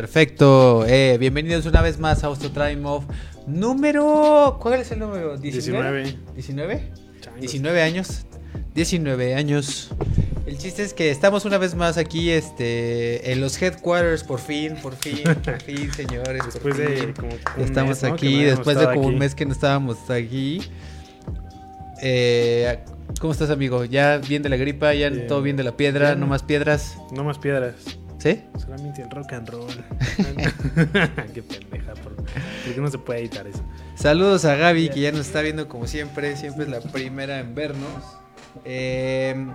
perfecto. Eh, bienvenidos una vez más a Off número. ¿Cuál es el número? 19. ¿19? Changos. 19 años. 19 años. El chiste es que estamos una vez más aquí este, en los headquarters, por fin, por fin, por fin, señores. por Después de como un Estamos mes, ¿no? que aquí, no habíamos después de como un mes que no estábamos aquí. Eh, ¿Cómo estás, amigo? ¿Ya bien de la gripa? ¿Ya Bien. todo bien de la piedra? Bien. ¿No más piedras? No más piedras. ¿Sí? Solamente el rock and roll. Qué pendeja. ¿Por, por qué no se puede editar eso? Saludos a Gaby, que ya nos está viendo como siempre. Siempre es la primera en vernos. Eh,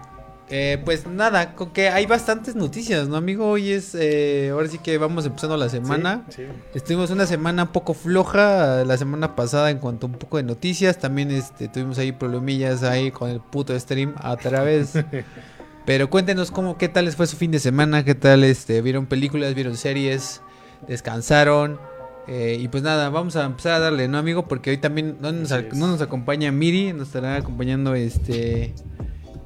eh, pues nada, con que hay bastantes noticias, ¿no, amigo? Hoy es. eh, ahora sí que vamos empezando la semana. Sí, sí. Estuvimos una semana un poco floja la semana pasada en cuanto a un poco de noticias. También este, tuvimos ahí problemillas ahí con el puto stream a través. Pero cuéntenos cómo, qué tal les fue su fin de semana, qué tal este, vieron películas, vieron series, descansaron. Eh, y pues nada, vamos a empezar a darle, ¿no, amigo? Porque hoy también no nos, no acompaña Miri, nos estará acompañando este.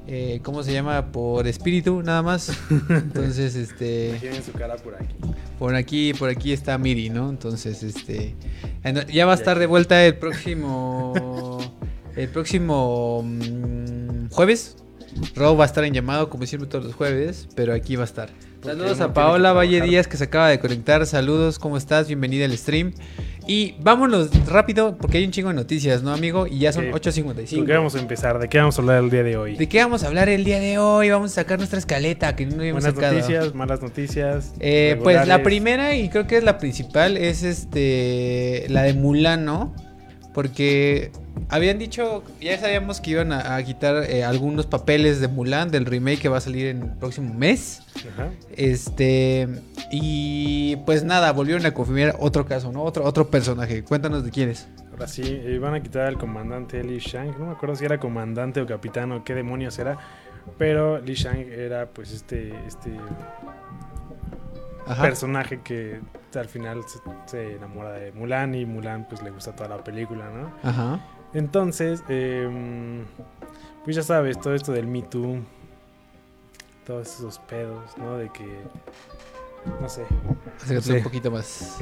eh, ¿Cómo se llama? Por espíritu, nada más. Entonces, este. Imaginen su cara por aquí. Por aquí, por aquí está Miri, ¿no? Entonces, este. Ya va a estar de vuelta el próximo. el próximo mm, jueves. Rob va a estar en llamado, como siempre, todos los jueves. Pero aquí va a estar. Saludos a Paola Valle. Díaz que se acaba de conectar. Saludos, ¿cómo estás? Bienvenida al stream. Y vámonos rápido porque hay un chingo de noticias, ¿no, amigo? Y ya son Sí. 8.55. ¿Con qué vamos a empezar? ¿De qué vamos a hablar el día de hoy? ¿De qué vamos a hablar el día de hoy? Vamos a sacar nuestra escaleta que no habíamos Buenas sacado. noticias, malas noticias. Eh, pues la primera y creo que es la principal es este la de Mulan, ¿no? Porque habían dicho, ya sabíamos que iban a, a quitar eh, algunos papeles de Mulan del remake que va a salir en el próximo mes. Ajá. Este y pues nada, volvieron a confirmar otro caso, ¿no? Otro otro personaje. Cuéntanos de quién es. Ahora sí, eh, van a quitar al comandante Li Shang. No me acuerdo si era comandante o capitán o qué demonios era. Pero Li Shang era pues este, este Ajá. personaje que al final se, se enamora de Mulan y Mulan pues le gusta toda la película, ¿no? Ajá. Entonces, em, pues ya sabes, todo esto del Me Too, todos esos pedos, ¿no? De que, no sé, Acércate un poquito más.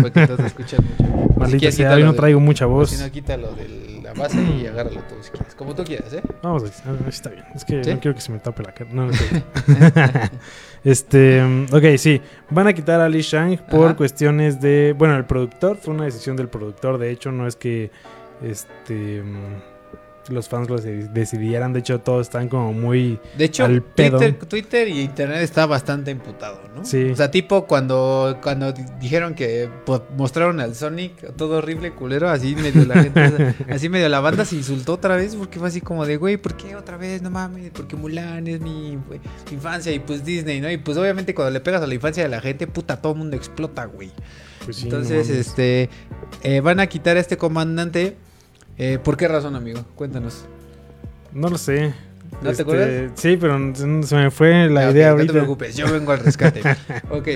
Porque no te escuchas mucho. maldita quieres, sea, hoy no traigo mucha voz. Si no, quítalo de la base y agárralo tú si quieres. Como tú quieras, ¿eh? Vamos a ver, está bien. Es que ¿Sí? no quiero que se me tape la cara. No, no cierto. este, ok, sí. Van a quitar a Li Shang por Ajá. cuestiones de. Bueno, el productor, fue una decisión del productor. De hecho, no es que este los fans lo de- decidieran. De hecho, todos están como muy. De hecho, Al pedo. Twitter, Twitter y Internet está bastante imputado, ¿no? Sí. O sea, tipo cuando, cuando di- dijeron que pues, mostraron al Sonic todo horrible, culero, así medio la gente, así medio la banda se insultó otra vez porque fue así como de, güey, ¿por qué otra vez? No mames, porque Mulan es mi, infancia y pues Disney, ¿no? Y pues obviamente cuando le pegas a la infancia de la gente, puta, todo el mundo explota, güey. pues, sí, Entonces, este, eh, van a quitar a este comandante. Eh, ¿Por qué razón, amigo? Cuéntanos. No lo sé. ¿No te acuerdas? Sí, pero se me fue la Ah, idea No ahorita. te preocupes, yo vengo al rescate. ok.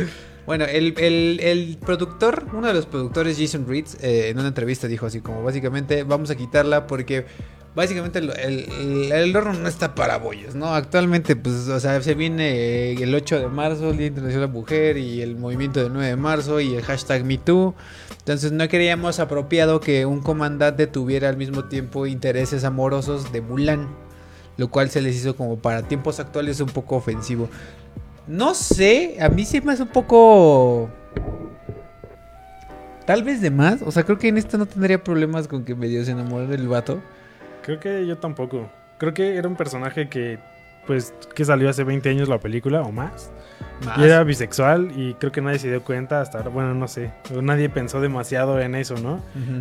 Bueno, el, el- el productor, uno de los productores, Jason Reed, eh, en una entrevista dijo así como básicamente vamos a quitarla porque básicamente el, el- el horno no está para bollos, ¿no? Actualmente, pues, o sea, se viene el 8 de marzo, el Día Internacional de la Mujer y el movimiento del 9 de marzo y el hashtag MeToo. Entonces no creíamos apropiado que un comandante tuviera al mismo tiempo intereses amorosos de Mulan. Lo cual se les hizo como para tiempos actuales un poco ofensivo. No sé, a mí sí me hace un poco... Tal vez de más. O sea, creo que en esto no tendría problemas con que medio se enamore del vato. Creo que yo tampoco. Creo que era un personaje que, pues, que salió hace 20 años la película o más. Más. Y era bisexual y creo que nadie se dio cuenta hasta ahora. Bueno, no sé. Nadie pensó demasiado en eso, ¿no?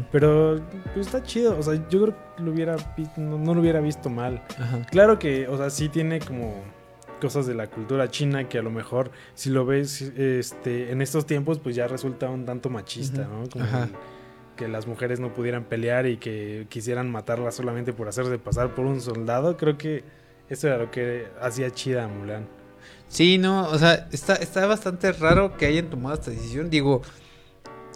Pero pues, está chido. O sea, yo creo que lo hubiera no, no lo hubiera visto mal. Ajá. Claro que, o sea, sí tiene como cosas de la cultura china que a lo mejor si lo ves este en estos tiempos pues ya resulta un tanto machista. ¿no? Como Ajá. que las mujeres no pudieran pelear y que quisieran matarla solamente por hacerse pasar por un soldado, creo que eso era lo que hacía chida a Mulan. Sí, no, o sea, está, está bastante raro que hayan tomado esta decisión. Digo,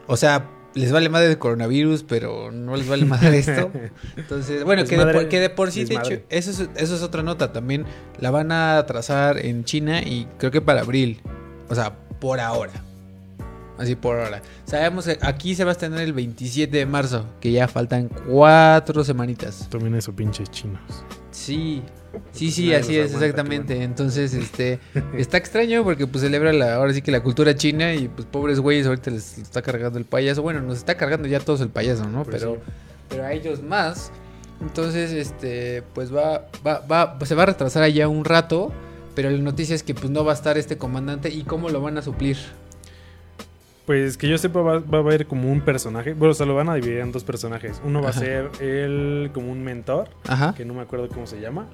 o sea, les vale madre el coronavirus, pero no les vale madre esto. Entonces, bueno, que de, por, que de por sí, de hecho, eso es, eso es otra nota. También la van a trazar en China y creo que para abril. O sea, por ahora. así por ahora. Sabemos que aquí se va a estrenar el 27 de marzo, que ya faltan cuatro semanitas. Tomen eso, pinches chinos. Sí, sí, sí, Nadie así es, exactamente. Entonces, este, está extraño porque pues celebra la, ahora sí que la cultura china y pues pobres güeyes ahorita les está cargando el payaso. Bueno, nos está cargando ya todos el payaso, ¿no? Pues pero, sí. pero a ellos más. Entonces, este, pues va, va, va, se va a retrasar allá un rato. Pero la noticia es que pues no va a estar este comandante y cómo lo van a suplir. Pues que yo sepa, va, va a haber como un personaje. Bueno, o sea, lo van a dividir en dos personajes. Uno va Ajá. a ser el como un mentor, Ajá. que no me acuerdo cómo se llama.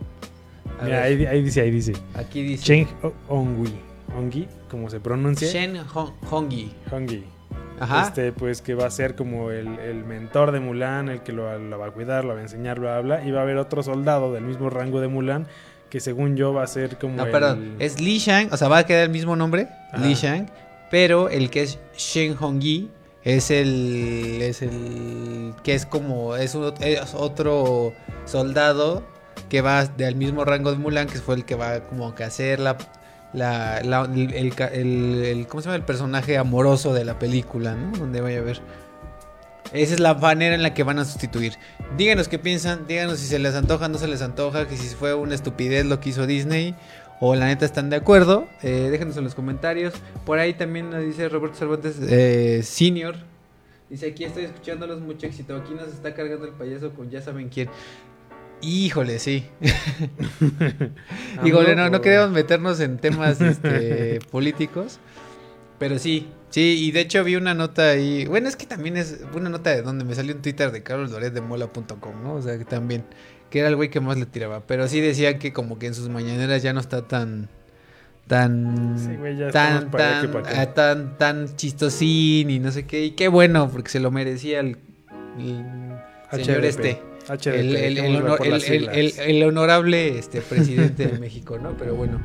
A Mira, ahí, ahí dice, ahí dice. aquí dice Cheng Ongui. Ongi, como se pronuncia. Shen Hong- Hongi. Hongi. Ajá. Este, pues que va a ser como el, el mentor de Mulan, el que lo, lo va a cuidar, lo va a enseñar, bla, bla, bla. Y va a haber otro soldado del mismo rango de Mulan, que según yo va a ser como No, el- perdón, es Li Shang, o sea, va a quedar el mismo nombre, Ajá. Li Shang, pero el que es Shen Hongyi es el es el que es como es, un- otro soldado que va del mismo rango de Mulan, que fue el que va como que hacer la la, el- ¿cómo se llama? el personaje amoroso de la película, ¿no? Donde vaya a ver. Esa es la manera en la que van a sustituir. Díganos qué piensan, díganos si se les antoja, no se les antoja, que si fue una estupidez lo que hizo Disney o la neta están de acuerdo. Eh, déjenos en los comentarios. Por ahí también nos dice Roberto Cervantes eh, Senior. Dice aquí estoy escuchándolos mucho éxito. Aquí nos está cargando el payaso con ya saben quién. Híjole, sí. Híjole, no, no queremos meternos en temas este, políticos. Pero sí, sí, y de hecho vi una nota ahí. Bueno, es que también es una nota de donde me salió un Twitter de Carlos Loret de Mola.com, ¿no? O sea, que también, que era el güey que más le tiraba. Pero sí decía que como que en sus mañaneras ya no está tan. Tan. Sí, güey, ya tan, para tan, para ah, tan, tan chistosín y no sé qué. Y qué bueno, porque se lo merecía el, el señor HDP. este. HDP, El, el- el honor- el- honorable este, presidente de México, ¿no? Pero bueno,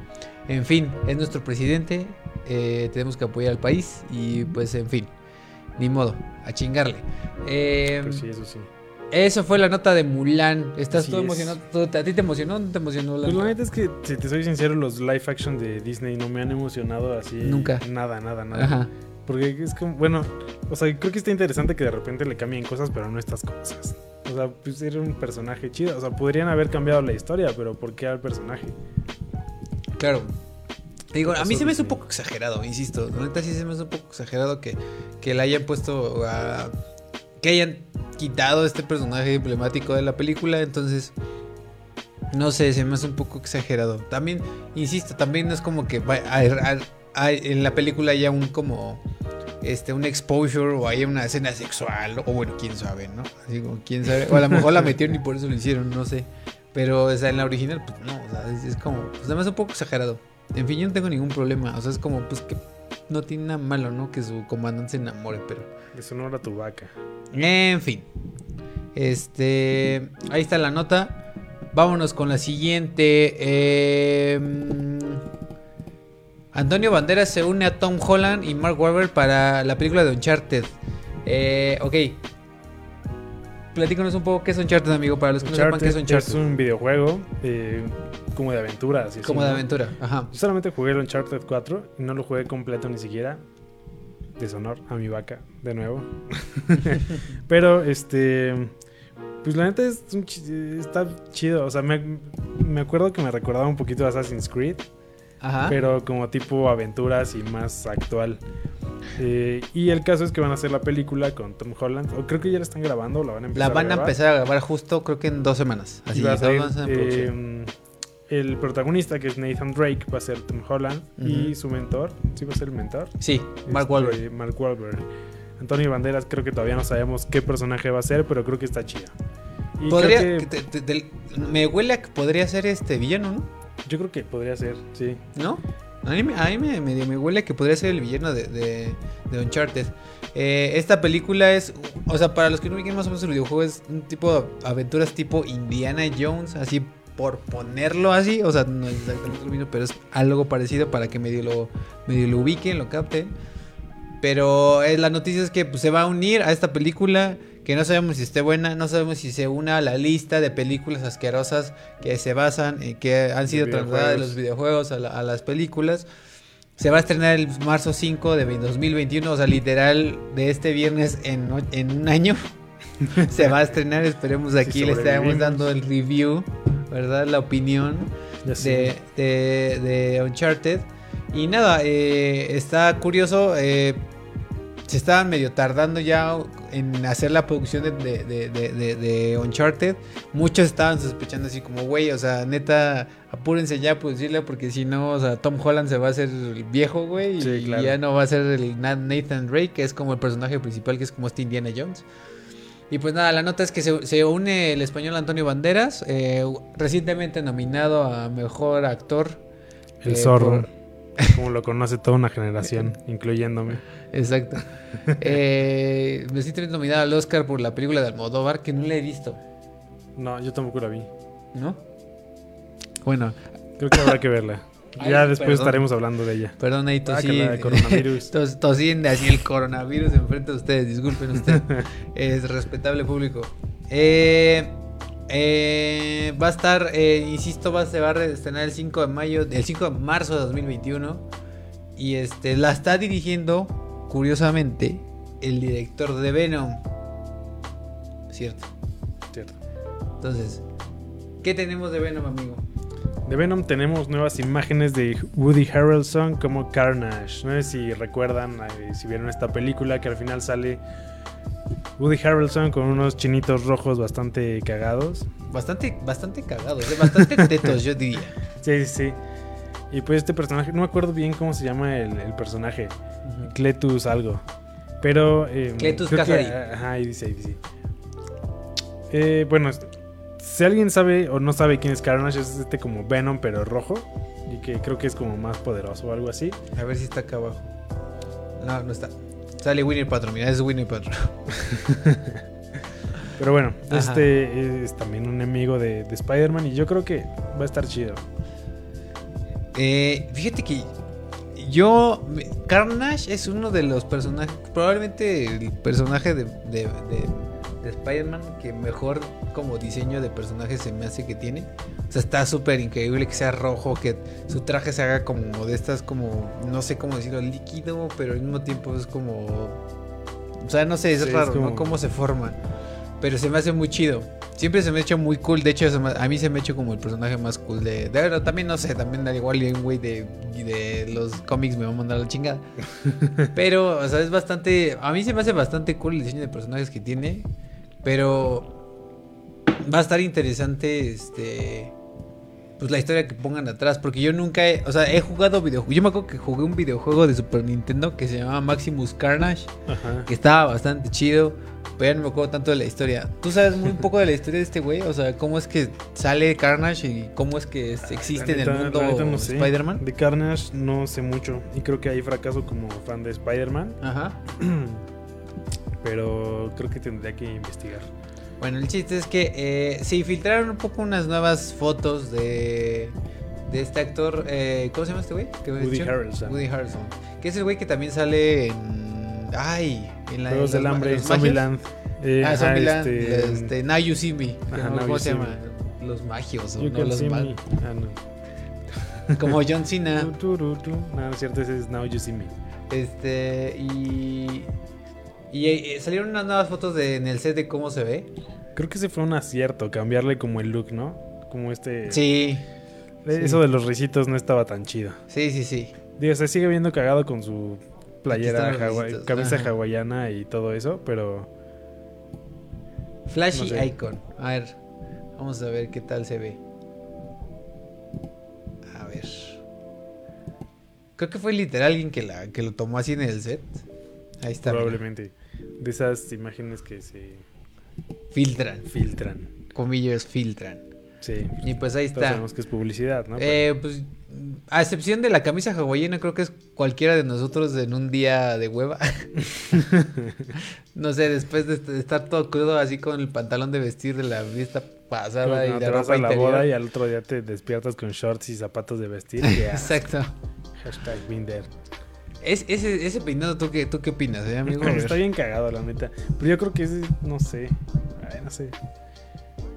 en fin, es nuestro presidente, eh, tenemos que apoyar al país y pues en fin, ni modo, a chingarle. Eh, Pues sí, eso sí. Eso fue la nota de Mulan. ¿Estás todo es. emocionado? ¿Todo- ¿A ti te emocionó o no te emocionó? la Pues la neta es que, si te soy sincero, los live action de Disney no me han emocionado así. Nunca. Nada, nada, nada. Ajá. Porque es como, bueno, o sea, creo que está interesante que de repente le cambien cosas, pero no estas cosas. O sea, pues era un personaje chido. O sea, podrían haber cambiado la historia, pero ¿por qué al personaje? Claro. Digo, a mí se me hace un poco exagerado, insisto. La neta sí se me hace un poco exagerado que, que le hayan puesto a... Que hayan quitado este personaje emblemático de la película, entonces... No sé, se me hace un poco exagerado. También, insisto, también no es como que en la película haya un como... Este, un exposure o haya una escena sexual, o bueno, quién sabe, ¿no? Así como, quién sabe. O a lo mejor la metieron y por eso lo hicieron, no sé. Pero, o sea, en la original, pues no, o sea, es, es como, pues además un poco exagerado. En fin, yo no tengo ningún problema, o sea, es como, pues que no tiene nada malo, ¿no? Que su comandante se enamore, pero... Deshonora tu vaca. En fin. Este, ahí está la nota. Vámonos con la siguiente. Eh, Antonio Banderas se une a Tom Holland y Mark Wahlberg para la película de Uncharted. Eh, ok. Platícanos un poco qué es Uncharted, amigo, para los que no sepan qué es Uncharted Uncharted. es un videojuego eh, como de aventura. así, Como así, de ¿no? aventura. Ajá. Yo solamente jugué el Uncharted 4 y no lo jugué completo ni siquiera. Deshonor a mi vaca, de nuevo. Pero, este. Pues la neta es un está chido. O sea, me, me acuerdo que me recordaba un poquito a Assassin's Creed, Ajá. pero como tipo aventuras y más actual. Eh, y el caso es que van a hacer la película con Tom Holland. O creo que ya la están grabando o la van a empezar la van a grabar. empezar a grabar justo, creo que en dos semanas. Así, va a salir, a eh, el protagonista, que es Nathan Drake, va a ser Tom Holland. Y su mentor, ¿sí va a ser el mentor? Sí, Mark Este, Wahlberg. Mark Wahlberg. Antonio Banderas, creo que todavía no sabemos qué personaje va a ser, pero creo que está chido. Y Podría, creo que- que te- te- del- me huele a que podría ser este villano, ¿no? yo creo que podría ser, sí. ¿No? A mí, me- a mí me, medio me huele a que podría ser el villano de, de, de Uncharted. Eh, esta película es, o sea, para los que no ubiquen más o menos el videojuego, es un tipo de aventuras tipo Indiana Jones, así por ponerlo así. O sea, no es exactamente lo mismo, pero es algo parecido para que medio lo, medio lo ubiquen, lo capten. Pero eh, la noticia es que pues, se va a unir a esta película. Que no sabemos si esté buena, no sabemos si se una a la lista de películas asquerosas que se basan en que han sido trasladadas de los videojuegos a, la- a las películas. Se va a estrenar el marzo 5 de 2021, o sea, literal, de este viernes en, en un año. se va a estrenar, esperemos aquí Si le estaremos dando el review, ¿verdad? La opinión de, de, de Uncharted. Y nada, eh, está curioso. eh, se estaban medio tardando ya en hacer la producción de, de- de- de- de- de Uncharted. Muchos estaban sospechando así como, güey, o sea, neta, apúrense ya a producirla porque si no, o sea, Tom Holland se va a hacer el viejo, güey. Sí, y claro. ya no va a ser el Na- Nathan Drake, que es como el personaje principal, que es como este Indiana Jones. Y pues nada, la nota es que se, se une el español Antonio Banderas, eh, recientemente nominado a Mejor Actor. El eh, zorro. por- Como lo conoce toda una generación, incluyéndome. Exacto. eh, recientemente nominado al Oscar por la película de Almodóvar, que no la he visto, No, yo tampoco la vi. ¿no? Bueno, Creo que habrá que verla. Ay, ya después perdón. estaremos hablando de ella. perdón ahí Ah, tosí. de coronavirus. tos- tosí así el coronavirus enfrente de ustedes, disculpen ustedes. es respetable público. Eh, eh, va a estar, eh, insisto, va, se va a estrenar el 5 de mayo, el 5 de marzo de 2021. Y este la está dirigiendo, curiosamente, el director de Venom. Cierto. Cierto. Entonces, ¿qué tenemos de Venom, amigo? De Venom tenemos nuevas imágenes de Woody Harrelson como Carnage. No sé si recuerdan, eh, si vieron esta película, que al final sale Woody Harrelson con unos chinitos rojos bastante cagados. Bastante, bastante cagados, eh, bastante tetos, yo diría. Sí, sí, sí. Y pues este personaje, no me acuerdo bien cómo se llama el, el personaje. Cletus algo. Pero... eh, Cletus Kasady. Ajá, ahí dice, ahí dice. Eh, bueno, si alguien sabe o no sabe quién es Carnage, es este como Venom pero rojo. Y que creo que es como más poderoso o algo así. A ver si está acá abajo. No, no está. Sale Winnie Patron, mira, es Winnie Patron. Pero bueno, Ajá. este es también un enemigo de, de Spider-Man y yo creo que va a estar chido. Eh, fíjate que yo. Carnage es uno de los personajes. Probablemente el personaje de, de, de- de Spider-Man que mejor como diseño de personaje se me hace que tiene. O sea, está súper increíble que sea rojo, que su traje se haga como de estas, como. No sé cómo decirlo, líquido, pero al mismo tiempo es como. O sea, no sé, es Sí, es raro, como- ¿no? Cómo se forma. Pero se me hace muy chido. Siempre se me ha hecho muy cool. De hecho, a mí se me ha hecho como el personaje más cool de. de también no sé, también al igual un güey de, de los cómics me va a mandar a la chingada. Pero, o sea, es bastante. A mí se me hace bastante cool el diseño de personajes que tiene. Pero va a estar interesante este. Pues la historia que pongan atrás. Porque yo nunca he. O sea, he jugado videojuegos. Yo me acuerdo que jugué un videojuego de Super Nintendo que se llamaba Maximus Carnage Ajá. que estaba bastante chido, pero ya no me acuerdo tanto de la historia. ¿Tú sabes muy poco de la historia de este güey? O sea, ¿cómo es que sale Carnage y cómo es que existe en el mundo no sé. Spider-Man? De Carnage no sé mucho y creo que hay fracaso como fan de Spider-Man, Ajá. pero creo que tendría que investigar. Bueno, el chiste es que eh, se filtraron un poco unas nuevas fotos de, de este actor. eh, ¿Cómo se llama este güey? ¿Qué Woody? Harrelson. Woody Harrelson. Que es el güey que también sale en. Ay, en la. Juegos del Hambre. Zombieland. Eh, Ah, Zombieland. este, Este, Now You See Me. Ajá, ¿Cómo, Now cómo se llama? Los magios o You no, los Me. Ah, no. Como John Cena. No, no es cierto, ese es Now You See Me. Este, y. Y eh, salieron unas nuevas fotos de, en el set de cómo se ve. Creo que ese fue un acierto, cambiarle como el look, ¿no? Como este... Sí, Eh, Eso de los risitos no estaba tan chido. sí, sí, sí. Digo, se sigue viendo cagado con su playera, camisa ajá. hawaiana y todo eso, pero Flashy No sé. Icon. A ver, vamos a ver qué tal se ve. A ver. Creo que fue literal alguien que, la, que lo tomó así en el set. Ahí está. mira. De esas imágenes que se Filtran. filtran. Comillas, filtran. Sí. Y pues ahí está. sabemos que es publicidad, ¿no? Eh, pues, a excepción de la camisa hawaiana, creo que es cualquiera de nosotros en un día de hueva. no sé, después de est- de estar todo crudo, así con el pantalón de vestir de la fiesta pasada Pero y no, la te vas ropa a la interior. boda y al otro día te despiertas con shorts y zapatos de vestir. Exacto. Hashtag there. Es, ese, ese peinado, ¿tú qué, ¿tú qué opinas, eh, amigo? Está bien cagado, la neta. Pero yo creo que ese, no sé. Ay, no sé.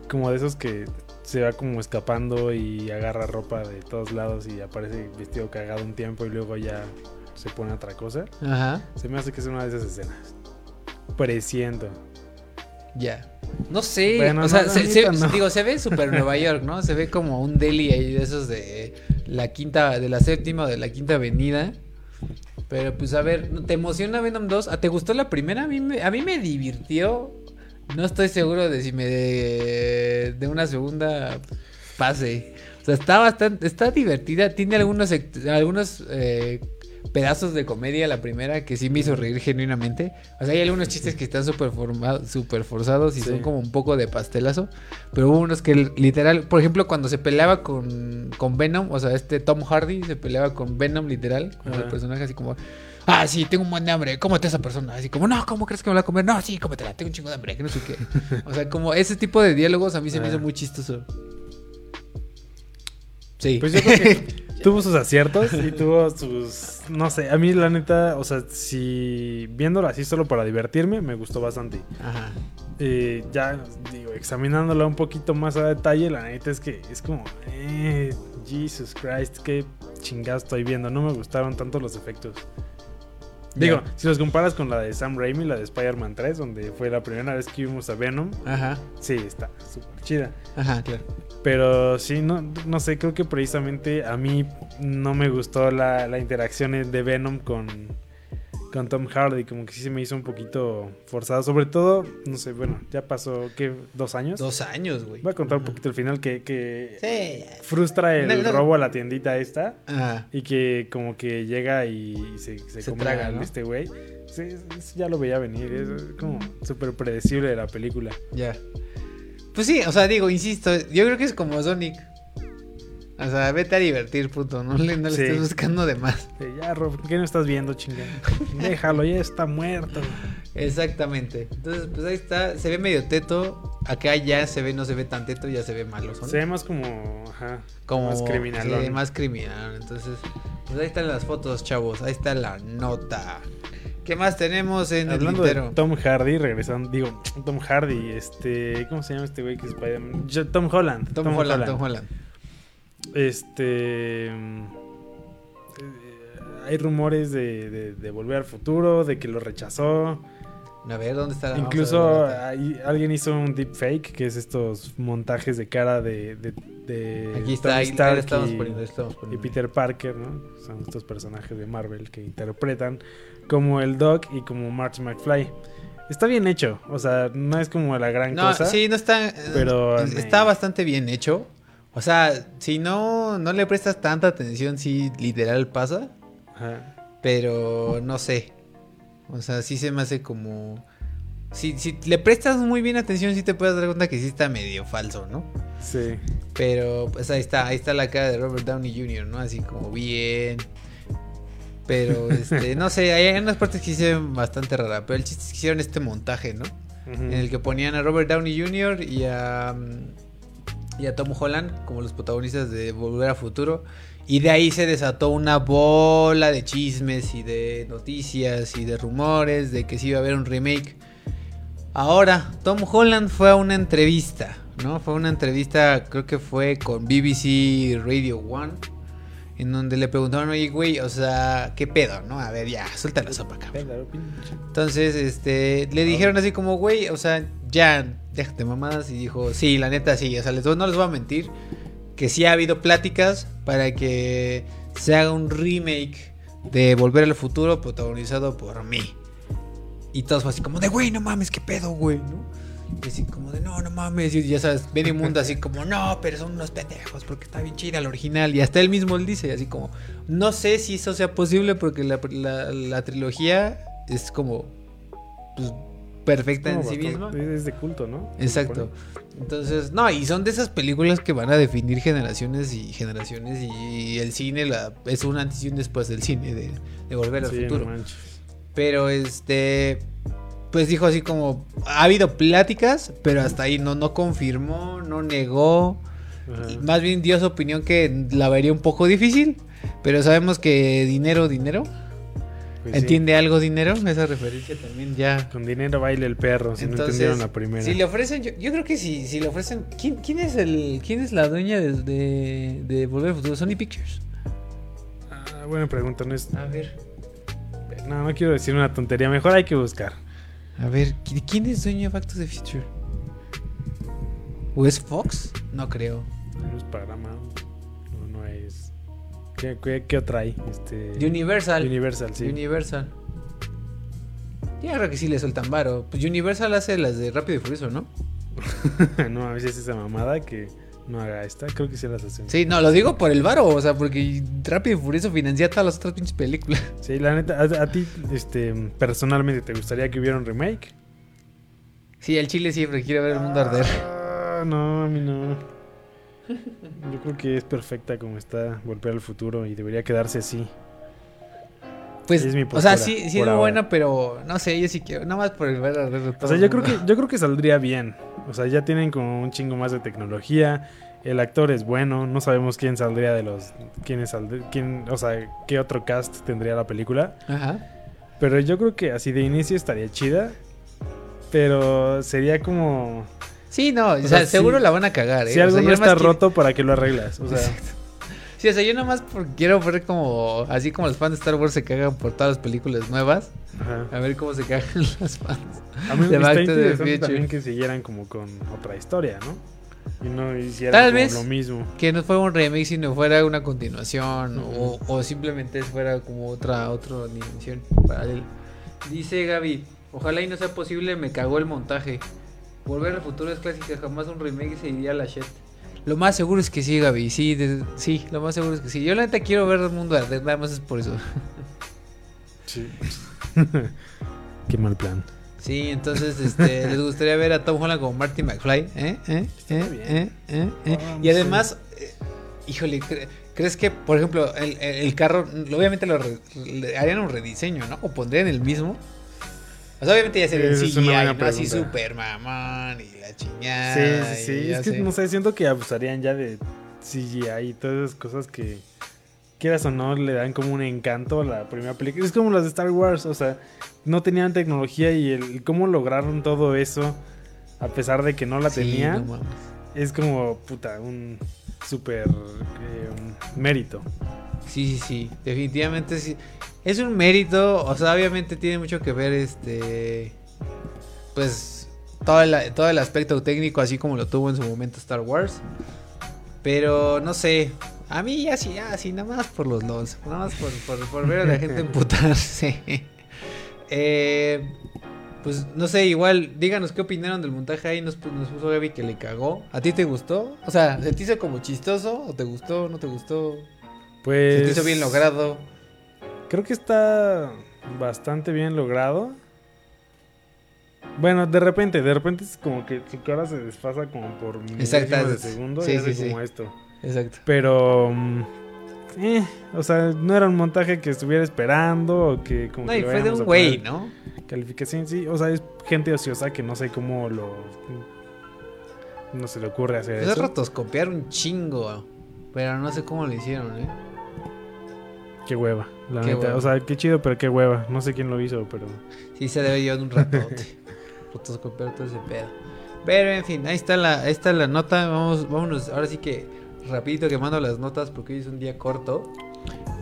Como de esos que se va como escapando y agarra ropa de todos lados y aparece vestido cagado un tiempo y luego ya se pone otra cosa. Ajá. Se me hace que es una de esas escenas. Presiento. Ya. No sé. Bueno, o no, sea, la se, neta, se- no. digo, se ve súper Nueva York, ¿no? Se ve como un deli ahí de esos de la quinta, de la séptima o de la quinta avenida. Pero pues a ver, ¿te emociona Venom 2? ¿Ah, ¿Te gustó la primera? A mí me, a mí me divirtió. No estoy seguro de si me de, una segunda pase. O sea, está bastante, está divertida. Tiene algunos, sect- algunos eh, pedazos de comedia la primera que sí me hizo reír genuinamente. O sea, hay algunos chistes que están súper súper forzados y Sí. son como un poco de pastelazo. Pero hubo unos que literal, por ejemplo, cuando se peleaba con, con Venom, o sea, este Tom Hardy se peleaba con Venom literal, como el personaje así como... Ah, sí, tengo un buen de hambre, cómete a esa persona. Así como, no, ¿cómo crees que me la va a comer? No, sí, cómetela, tengo un chingo de hambre, que no sé qué. O sea, como ese tipo de diálogos a mí se me Ah. hizo muy chistoso. Sí. Pues yo creo que tuvo sus aciertos y tuvo sus. No sé, a mí la neta, o sea, si viéndolo así solo para divertirme, me gustó bastante. Ajá. Eh, ya, digo, examinándola un poquito más a detalle, la neta es que es como. Eh, Jesus Christ, qué chingado estoy viendo. No me gustaron tanto los efectos. Digo, si los comparas con la de Sam Raimi, la de Spider-Man 3, donde fue la primera vez que vimos a Venom, Ajá. sí, está súper chida. Ajá, claro. Pero sí, no, no sé, creo que precisamente a mí no me gustó la, la interacción de Venom con, con Tom Hardy, como que sí se me hizo un poquito forzado, sobre todo, no sé, bueno, ya pasó, ¿qué? ¿Dos años? Dos años, güey. Voy a contar un poquito el final que, que Sí. frustra el No, no. robo a la tiendita esta Ajá. y que como que llega y se, se, Se come traga, al ¿no? este güey. Sí, ya lo veía venir, es como súper predecible de la película. Ya. Pues sí, o sea, digo, insisto, yo creo que es como Sonic. O sea, vete a divertir, puto. No le, no le Sí. estés buscando de más. Ya, Rob, ¿por qué no estás viendo, chingada? Déjalo, ya está muerto. Exactamente. Entonces, pues ahí está. Se ve medio teto. Acá ya se ve, no se ve tan teto, ya se ve malo. Sonic. Se ve más como, ajá, como más criminal. sí, más criminal. Entonces, pues ahí están las fotos, chavos. Ahí está la nota. ¿Qué más tenemos en Hablando el de? Tom Hardy, regresando, digo, Tom Hardy, este, ¿cómo se llama este güey que es Spider-Man? Tom Holland. Tom, Holland, Tom Holland. Este. eh, hay rumores de, de- de volver al futuro, de que lo rechazó. A ver, ¿dónde está la Incluso hay- alguien hizo un deepfake, que es estos montajes de cara de, de, de Aquí está, ahí, ahí estamos y- poniendo, y. Peter Parker, ¿no? Son estos personajes de Marvel que interpretan como el Doc y como Marty McFly. Está bien hecho, o sea, no es como la gran No, cosa. sí, no está. pero, me- Está bastante bien hecho. O sea, si no, no le prestas tanta atención, sí, literal pasa. Ajá. Pero no sé. O sea, sí se me hace como. Si, si le prestas muy bien atención, sí te puedes dar cuenta que sí está medio falso, ¿no? Sí. Pero pues ahí está, ahí está la cara de Robert Downey Jr., ¿no? Así como bien. Pero este, no sé, hay unas partes que ven bastante raras. Pero el chiste es que hicieron este montaje, ¿no? En el que ponían a Robert Downey Jr. y a, mm, y a Tom Holland como los protagonistas de Volver a Futuro. Y de ahí se desató una bola de chismes y de noticias y de rumores de que sí iba a haber un remake. Ahora, Tom Holland fue a una entrevista, ¿no? Fue una entrevista, creo que fue con BBC Radio One, en donde le preguntaron, oye, güey, o sea, ¿qué pedo, no? A ver, ya, suelta la sopa, cabrón. Entonces, este, le dijeron así como, güey, o sea, ya, déjate mamadas. Y dijo, sí, la neta, sí, o sea, les, no les voy a mentir, que sí ha habido pláticas para que se haga un remake de Volver al Futuro protagonizado por mí. Y todos fue así como de, güey, no mames, qué pedo, güey, ¿no? Y así como de, no, no mames. Y ya sabes, Benny Mundo así como, no, pero son unos pendejos porque está bien chida la original. Y hasta él mismo él dice, así como, no sé si eso sea posible porque la, la- la trilogía es como pues, perfecta en sí misma. Es de culto, ¿no? Exacto. Entonces, no, y son de esas películas que van a definir generaciones y generaciones y el cine la, es un antes y un después del cine, de, de volver al Sí, futuro. Pero este, pues dijo así como, ha habido pláticas, pero hasta ahí no, no confirmó, no negó. Y Más bien dio su opinión que la vería un poco difícil, pero sabemos que dinero, dinero. Pues sí. ¿Entiende algo dinero? Esa referencia también ya. Con dinero baila el perro, si no entendieron la primera. Si le ofrecen, yo, yo creo que si, si le ofrecen. ¿quién, quién es el quién es la dueña de, de, de Volver al Futuro? Sony Pictures. Ah, buena pregunta, no es... A ver. No, no quiero decir una tontería, mejor hay que buscar. A ver, ¿qui- ¿quién es dueño de Back to the Future? ¿O es Fox? No creo. No es Paramount, no, no es... ¿Qué, qué, qué otra hay? Este... Universal. Universal, sí. Universal. Yo creo que sí le sueltan varo. Pues Universal hace las de Rápido y Furioso, ¿no? no, a veces esa mamada que no haga esta, creo que sí las hacen. Sí, no, lo digo por el varo, o sea, porque Rápido y Furioso financia todas las otras pinches películas. Sí, la neta, a, a ti, este, personalmente, ¿te gustaría que hubiera un remake? Sí, el Chile siempre quiere ver el mundo arder. Ah, no, a mí no. Yo creo que es perfecta como está Volver al Futuro y debería quedarse así. Pues, Es mi o sea, postura, sí, sí es buena, pero no sé, yo sí quiero, nada más por el ver arder de O sea, el yo creo que yo creo que saldría bien. O sea, ya tienen como un chingo más de tecnología. El actor es bueno, no sabemos quién saldría de los quién saldría, quién, o sea, qué otro cast tendría la película, Ajá. pero yo creo que así de inicio estaría chida. Pero sería como Sí, no, o, sea, sea, sí- seguro la van a cagar, ¿eh? si algo no está roto para que lo arreglas, o sea, Sí, o sea, yo nada más por- quiero ver como, así como los fans de Star Wars se cagan por todas las películas nuevas, ajá. a ver cómo se cagan los fans. A mí me Future. también que siguieran como con otra historia, ¿no? Y no hicieran Tal como vez. lo mismo. Que no fuera un remake, sino fuera una continuación, o simplemente fuera como otra, otra dimensión paralela. Dice Gaby, ojalá y no sea posible, me cagó el montaje. Volver al futuro es clásica, jamás un remake se iría a la shit. Lo más seguro es que sí, Gaby, sí, de- sí, lo más seguro es que sí. Yo la neta quiero ver el mundo arder, nada más es por eso. Sí. Qué mal plan. Sí, entonces, este, les gustaría ver a Tom Holland como Marty McFly, ¿eh? ¿Eh? ¿Eh? bien. ¿Eh? ¿Eh? ¿Eh? Ah, Y además, eh, híjole, cre- ¿crees que, por ejemplo, el, el- carro, obviamente lo re- harían un rediseño, ¿no? O pondrían el mismo. O sea, obviamente ya sería CGI, ¿no? Así super mamón y la chingada. Sí, sí, sí. Es que sé. no sé, siento que abusarían ya de CGI y todas esas cosas que, quieras o no, le dan como un encanto a la primera película. Es como las de Star Wars, o sea, no tenían tecnología y el cómo lograron todo eso, a pesar de que no la Sí, tenían, no es como, puta, un súper eh, mérito. Sí, sí, sí, definitivamente sí. Es un mérito, o sea, obviamente tiene mucho que ver este pues todo el, todo el aspecto técnico así como lo tuvo en su momento Star Wars. Pero no sé, a mí ya sí, ya sí, nada más por los LOLs, nada más por, por, por ver a la gente emputarse. Eh, pues no sé, igual, díganos qué opinaron del montaje ahí. Nos, pu- nos puso Gaby que le cagó. ¿A ti te gustó? O sea, ¿se te hizo como chistoso? ¿O te gustó? ¿No te gustó? Pues... ¿Se te hizo bien logrado? Creo que está bastante bien logrado. Bueno, de repente, de repente es como que su cara se desfasa como por Exacto, milésimas de segundo sí, y hace sí, sí. como esto. Exacto. Pero mm, eh, o sea, no era un montaje que estuviera esperando o que como No, que y fue de un güey, ¿no? Calificación, sí, o sea, es gente ociosa que no sé cómo lo no se le ocurre hacer Pues es eso. rotoscopiar un chingo. Pero no sé cómo lo hicieron, ¿eh? Qué hueva, la Qué neta, hueva. o sea, qué chido, pero qué hueva. No sé quién lo hizo, pero Sí, se debe llevar un ratote. rotoscopiar todo ese pedo. Pero en fin, ahí está la, ahí está la nota. Vamos, vámonos. Ahora sí que rapidito que mando las notas porque hoy es un día corto.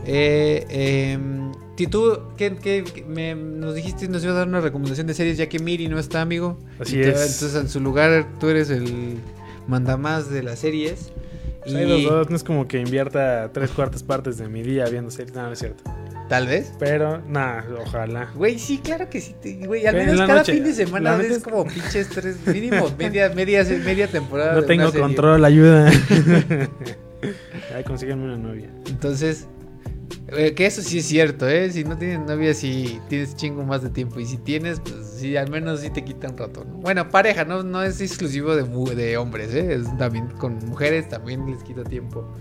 Eh, ti- tú, ¿qué, qué- qué- me- nos dijiste, nos ibas a dar una recomendación de series ya que Miri no está, amigo. Así te- es. Entonces, en su lugar, tú eres el mandamás de las series. Pues hay los dos, no es como que invierta tres cuartas partes de mi día viendo series, no, no es cierto. Tal vez. Pero, nada, ojalá. Güey, sí, claro que sí. Güey, al menos cada noche, fin de semana es- como pinches tres, mínimo media, media, media temporada. No de tengo control, ayuda. Ay, consíganme una novia. Entonces, eh, que eso sí es cierto, ¿eh? Si no tienes novia, sí tienes chingo más de tiempo. Y si tienes, pues sí, al menos sí te quita un rato, ¿no? Bueno, pareja, no, no es exclusivo de, de hombres, ¿eh? Es también con mujeres también les quita tiempo.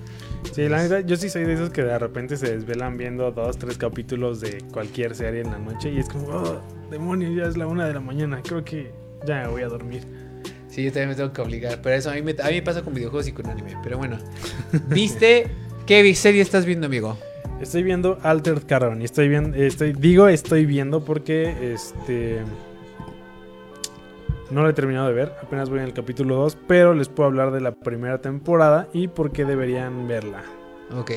Sí, la neta, yo sí soy de esos que de repente se desvelan viendo dos, tres capítulos de cualquier serie en la noche y es como, oh, demonios, ya es la una de la mañana, creo que ya me voy a dormir. Sí, yo también me tengo que obligar. Pero eso a mí me, a mí me pasa con videojuegos y con anime. Pero bueno, ¿viste qué serie estás viendo, amigo? Estoy viendo Altered Carbon. Y estoy viendo. Estoy, digo estoy viendo porque este. No lo he terminado de ver. Apenas voy en el capítulo 2. Pero les puedo hablar de la primera temporada y por qué deberían verla. Ok.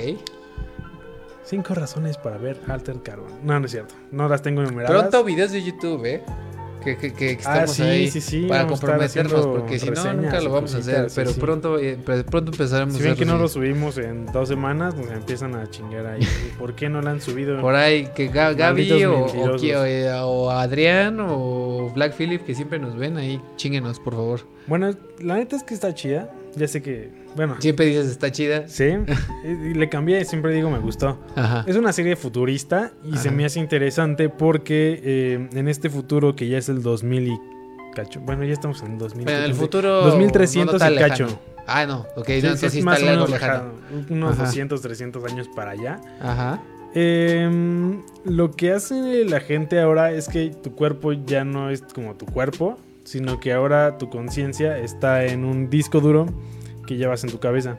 Cinco razones para ver Altered Carbon. No, no es cierto. No las tengo enumeradas. Pronto videos de YouTube, ¿eh? Que, que, que Ah, estamos sí, ahí sí, sí, para comprometernos, porque si no, nunca lo vamos a hacer. pero pronto eh, pronto empezaremos Si a ven que no lo subimos en dos semanas, nos empiezan a chingar ahí. ¿Por qué no lo han subido? Por ahí, que Ga- Gaby Malditos o, o, eh, o Adrián o Black Phillip, que siempre nos ven ahí, chinguenos, por favor. Bueno, la neta es que está chida. Ya sé que, bueno, Siempre dices, está chida. sí. Y le cambié, siempre digo me gustó. Ajá. Es una serie futurista y se me hace interesante porque eh, en este futuro que ya es el 2000 y cacho. Bueno, ya estamos en 2000. Bueno, el futuro. 2300 no y cacho. lejano. Ah, no, ok, Sí, no, sí, entonces es sí más está o algo lejano. lejano, unos Ajá. 200, 300 años para allá. Ajá. Em, lo que hace la gente ahora es que tu cuerpo ya no es como tu cuerpo, sino que ahora tu conciencia está en un disco duro que llevas en tu cabeza.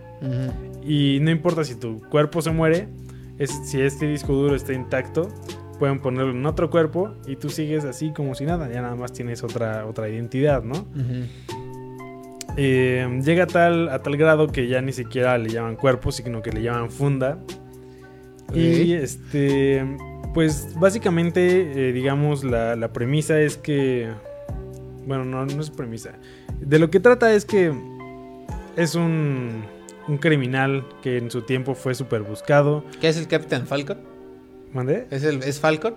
Y no importa si tu cuerpo se muere, es, si este disco duro está intacto, pueden ponerlo en otro cuerpo y tú sigues así como si nada, ya nada más tienes otra, otra identidad, ¿no? Eh, llega a tal, a tal grado que ya ni siquiera le llaman cuerpo, sino que le llaman funda. Y este, pues básicamente, eh, digamos, la, la premisa es que, bueno, no, no es premisa. De lo que trata es que es un, un criminal que en su tiempo fue súper buscado. ¿Qué es el Capitán Falcon? ¿Mandé? ¿Es, el, ¿Es Falcon?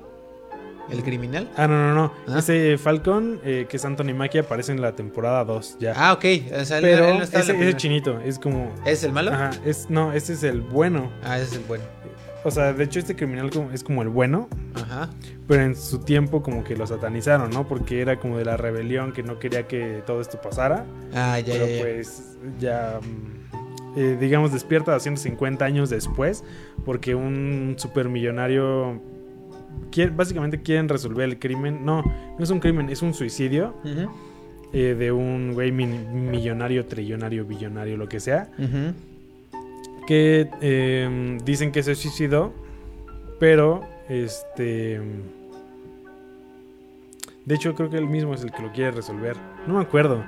¿El criminal? Ah, no, no, no. Ah. Ese Falcon, eh, que es Anthony Mackie, aparece en la temporada 2 ya. Ah, ok. O sea, él- Pero él no está ese, ese chinito es como... ¿Es el malo? Ajá, es, no, ese es el bueno. Ah, ese es el bueno. O sea, de hecho este criminal es como el bueno, Ajá. pero en su tiempo como que lo satanizaron, ¿no? Porque era como de la rebelión que no quería que todo esto pasara. Ah, ya, pero ya, pues ya, mm, eh, digamos, despierta 250 años después porque un supermillonario... Quiere, básicamente quieren resolver el crimen. No, no es un crimen, es un suicidio Ujú, eh, de un güey millonario, trillonario, billonario, lo que sea. ujú. Que eh, dicen que se suicidó, pero este... De hecho, creo que él mismo es el que lo quiere resolver. No me acuerdo,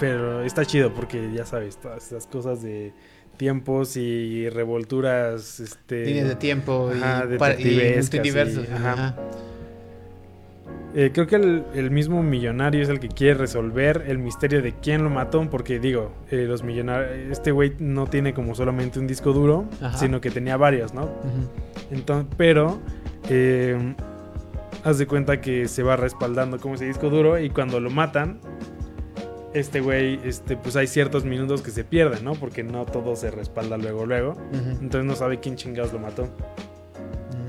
pero está chido porque ya sabes, todas esas cosas de tiempos y revolturas, este... Líneas de tiempo y, Ajá, para- y detectivescas y- multiversos. ajá. Ajá. Eh, creo que el, el mismo millonario es el que quiere resolver el misterio de quién lo mató, porque digo, eh, los millonarios, este güey no tiene como solamente un disco duro, Ajá. sino que tenía varios, ¿no? Entonces, pero eh, haz de cuenta que se va respaldando como ese disco duro y cuando lo matan, este güey, este, pues hay ciertos minutos que se pierden, ¿no? Porque no todo se respalda luego, luego. Entonces no sabe quién chingados lo mató.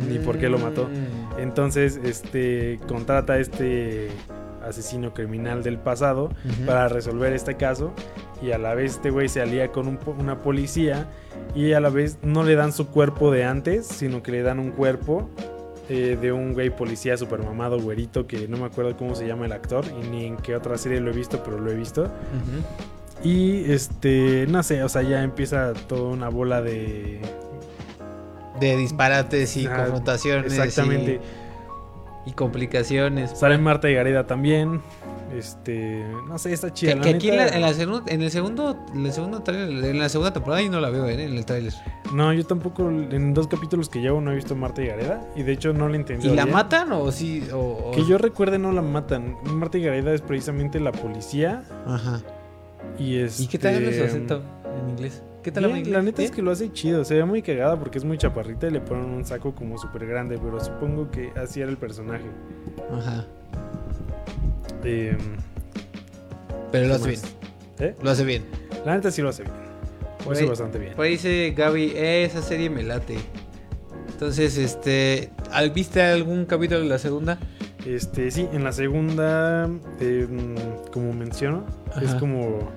Ni por qué lo mató. Entonces, este, contrata a este asesino criminal del pasado para resolver este caso y a la vez este güey se alía con un una policía y a la vez no le dan su cuerpo de antes, sino que le dan un cuerpo eh, de un güey policía super mamado, güerito, que no me acuerdo cómo se llama el actor y ni en qué otra serie lo he visto, pero lo he visto. Y este, no sé, o sea, ya empieza toda una bola de... De disparates y Ah, confrontaciones. Exactamente. Y, y complicaciones. Sale Marta y Gareda también. Este, no sé, está chida. Que, la que aquí en, la- neta. en la segun- en el segundo, en el segundo tráiler, en la segunda temporada yo no la veo ¿eh? en el tráiler. No, yo tampoco, en dos capítulos que llevo no he visto Marta y Gareda. Y de hecho no la entendí. ¿Y la matan o sí? O, o- Que yo recuerde no la matan. Marta y Gareda es precisamente la policía. Ajá. Y es. ¿Y qué tal habla su acento en inglés? ¿Qué tal Bien, inglés? la neta es ¿Bien? que lo hace chido, se ve muy cagada porque es muy chaparrita y le ponen un saco como súper grande, pero supongo que así era el personaje. Ajá. Eh, Pero lo ¿qué hace bien. ¿Eh? Lo hace bien. La neta sí lo hace bien. Lo hace ahí- bastante bien. Por ahí dice Gaby, "Eh, esa serie me late. Entonces, este, ¿al- ¿viste algún capítulo de la segunda? Este, sí, en la segunda, eh, mm, como menciono, es como.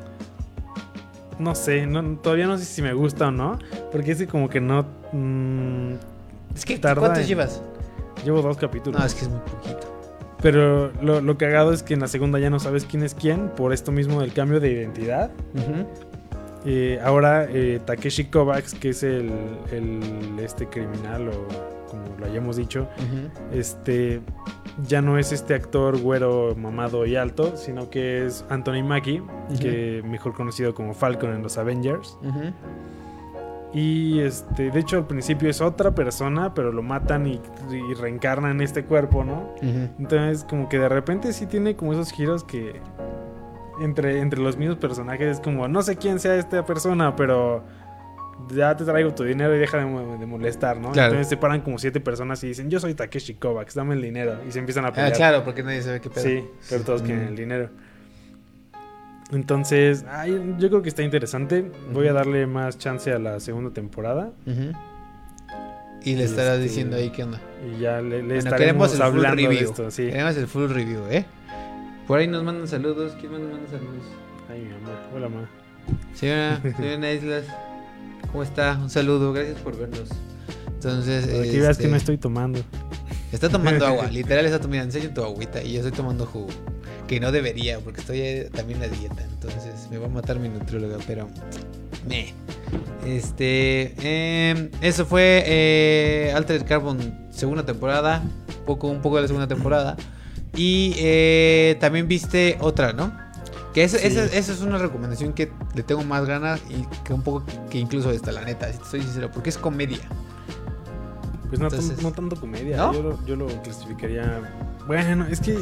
No sé, no, todavía no sé si me gusta o no. Porque es que como que no. mm, Es que, Tarda ¿cuántos en- llevas? llevo dos capítulos. No, es que es muy poquito. Pero lo, lo cagado es que en la segunda ya no sabes quién es quién por esto mismo del cambio de identidad. Eh, ahora eh, Takeshi Kovacs, que es el, el, este criminal o como lo hayamos dicho, este ya no es este actor güero, mamado y alto, sino que es Anthony Mackie, que mejor conocido como Falcon en los Avengers. Y este, de hecho al principio es otra persona, pero lo matan y, y reencarnan en este cuerpo, ¿no? Entonces, como que de repente sí tiene como esos giros que entre, entre los mismos personajes es como, no sé quién sea esta persona, pero ya te traigo tu dinero y deja de, mo- de molestar, ¿no? Claro. Entonces se paran como siete personas y dicen, yo soy Takeshi Kovacs, dame el dinero. Y se empiezan a Ah, pelear. claro, porque nadie sabe qué pedo. Sí, pero todos quieren el dinero. Entonces, ay, yo creo que está interesante. Voy a darle más chance a la segunda temporada. Y le estarás Este, diciendo ahí qué onda. Y ya le, le Bueno, estaremos hablando de esto. Sí. Queremos el full review, ¿eh? Por ahí nos mandan saludos. ¿Quién más nos manda saludos? Ay, mi mamá. Hola, mamá. Señora, señora Islas, ¿cómo está? Un saludo, gracias por vernos. Entonces, Para que veas que este, no estoy tomando. está tomando agua, literal está tomando, enseño tu agüita y yo estoy tomando jugo. Que no debería, porque estoy eh, también a dieta, entonces me va a matar mi nutrióloga, pero me. Este, em, eso fue eh, Altered Carbon segunda temporada, poco, un poco de la segunda temporada. Y eh, también viste otra, ¿no? Que esa, Sí. esa, esa es una recomendación que le tengo más ganas y que un poco que incluso esta, la neta, si te soy sincero, porque es comedia. Pues no, Entonces- no tanto comedia. ¿No? Yo, lo, yo lo clasificaría. Bueno, es que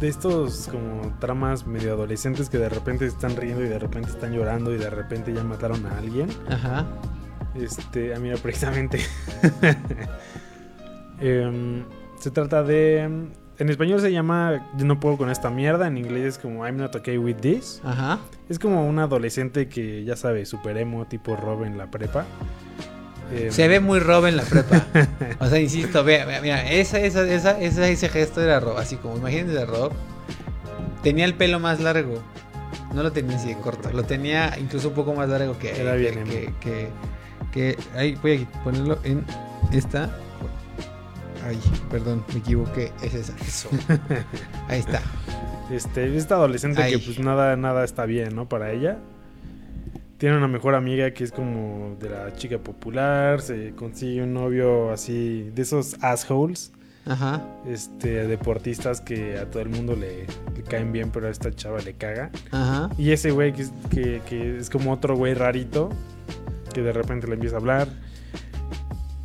de estos como tramas medio adolescentes que de repente están riendo y de repente están llorando y de repente ya mataron a alguien. Ajá. Este, ah, mira, precisamente. Em, se trata de. En español se llama Yo no puedo con esta mierda. En inglés es como I'm not okay with this. Ajá. Es como un adolescente que ya sabe, super emo, tipo Rob en la prepa. Em, Se ve muy Rob en la prepa. O sea, insisto, vea, vea, mira, esa, esa, esa, esa- ese gesto era Rob, así como imagínense a Rob. Tenía el pelo más largo. No lo tenía así de corto, lo tenía incluso un poco más largo que Era que, bien emo. que, que, que- ahí voy a ponerlo en esta. Ay, perdón, me equivoqué, es esa. Eso. Ahí está. Este, esta adolescente que pues nada, nada está bien, ¿no? Para ella. Tiene una mejor amiga que es como de la chica popular. Se consigue un novio así, de esos assholes. Ajá. Este, deportistas que a todo el mundo le, le caen bien, pero a esta chava le caga. Ajá. Y ese güey que, es- que, que es como otro güey rarito, que de repente le empieza a hablar.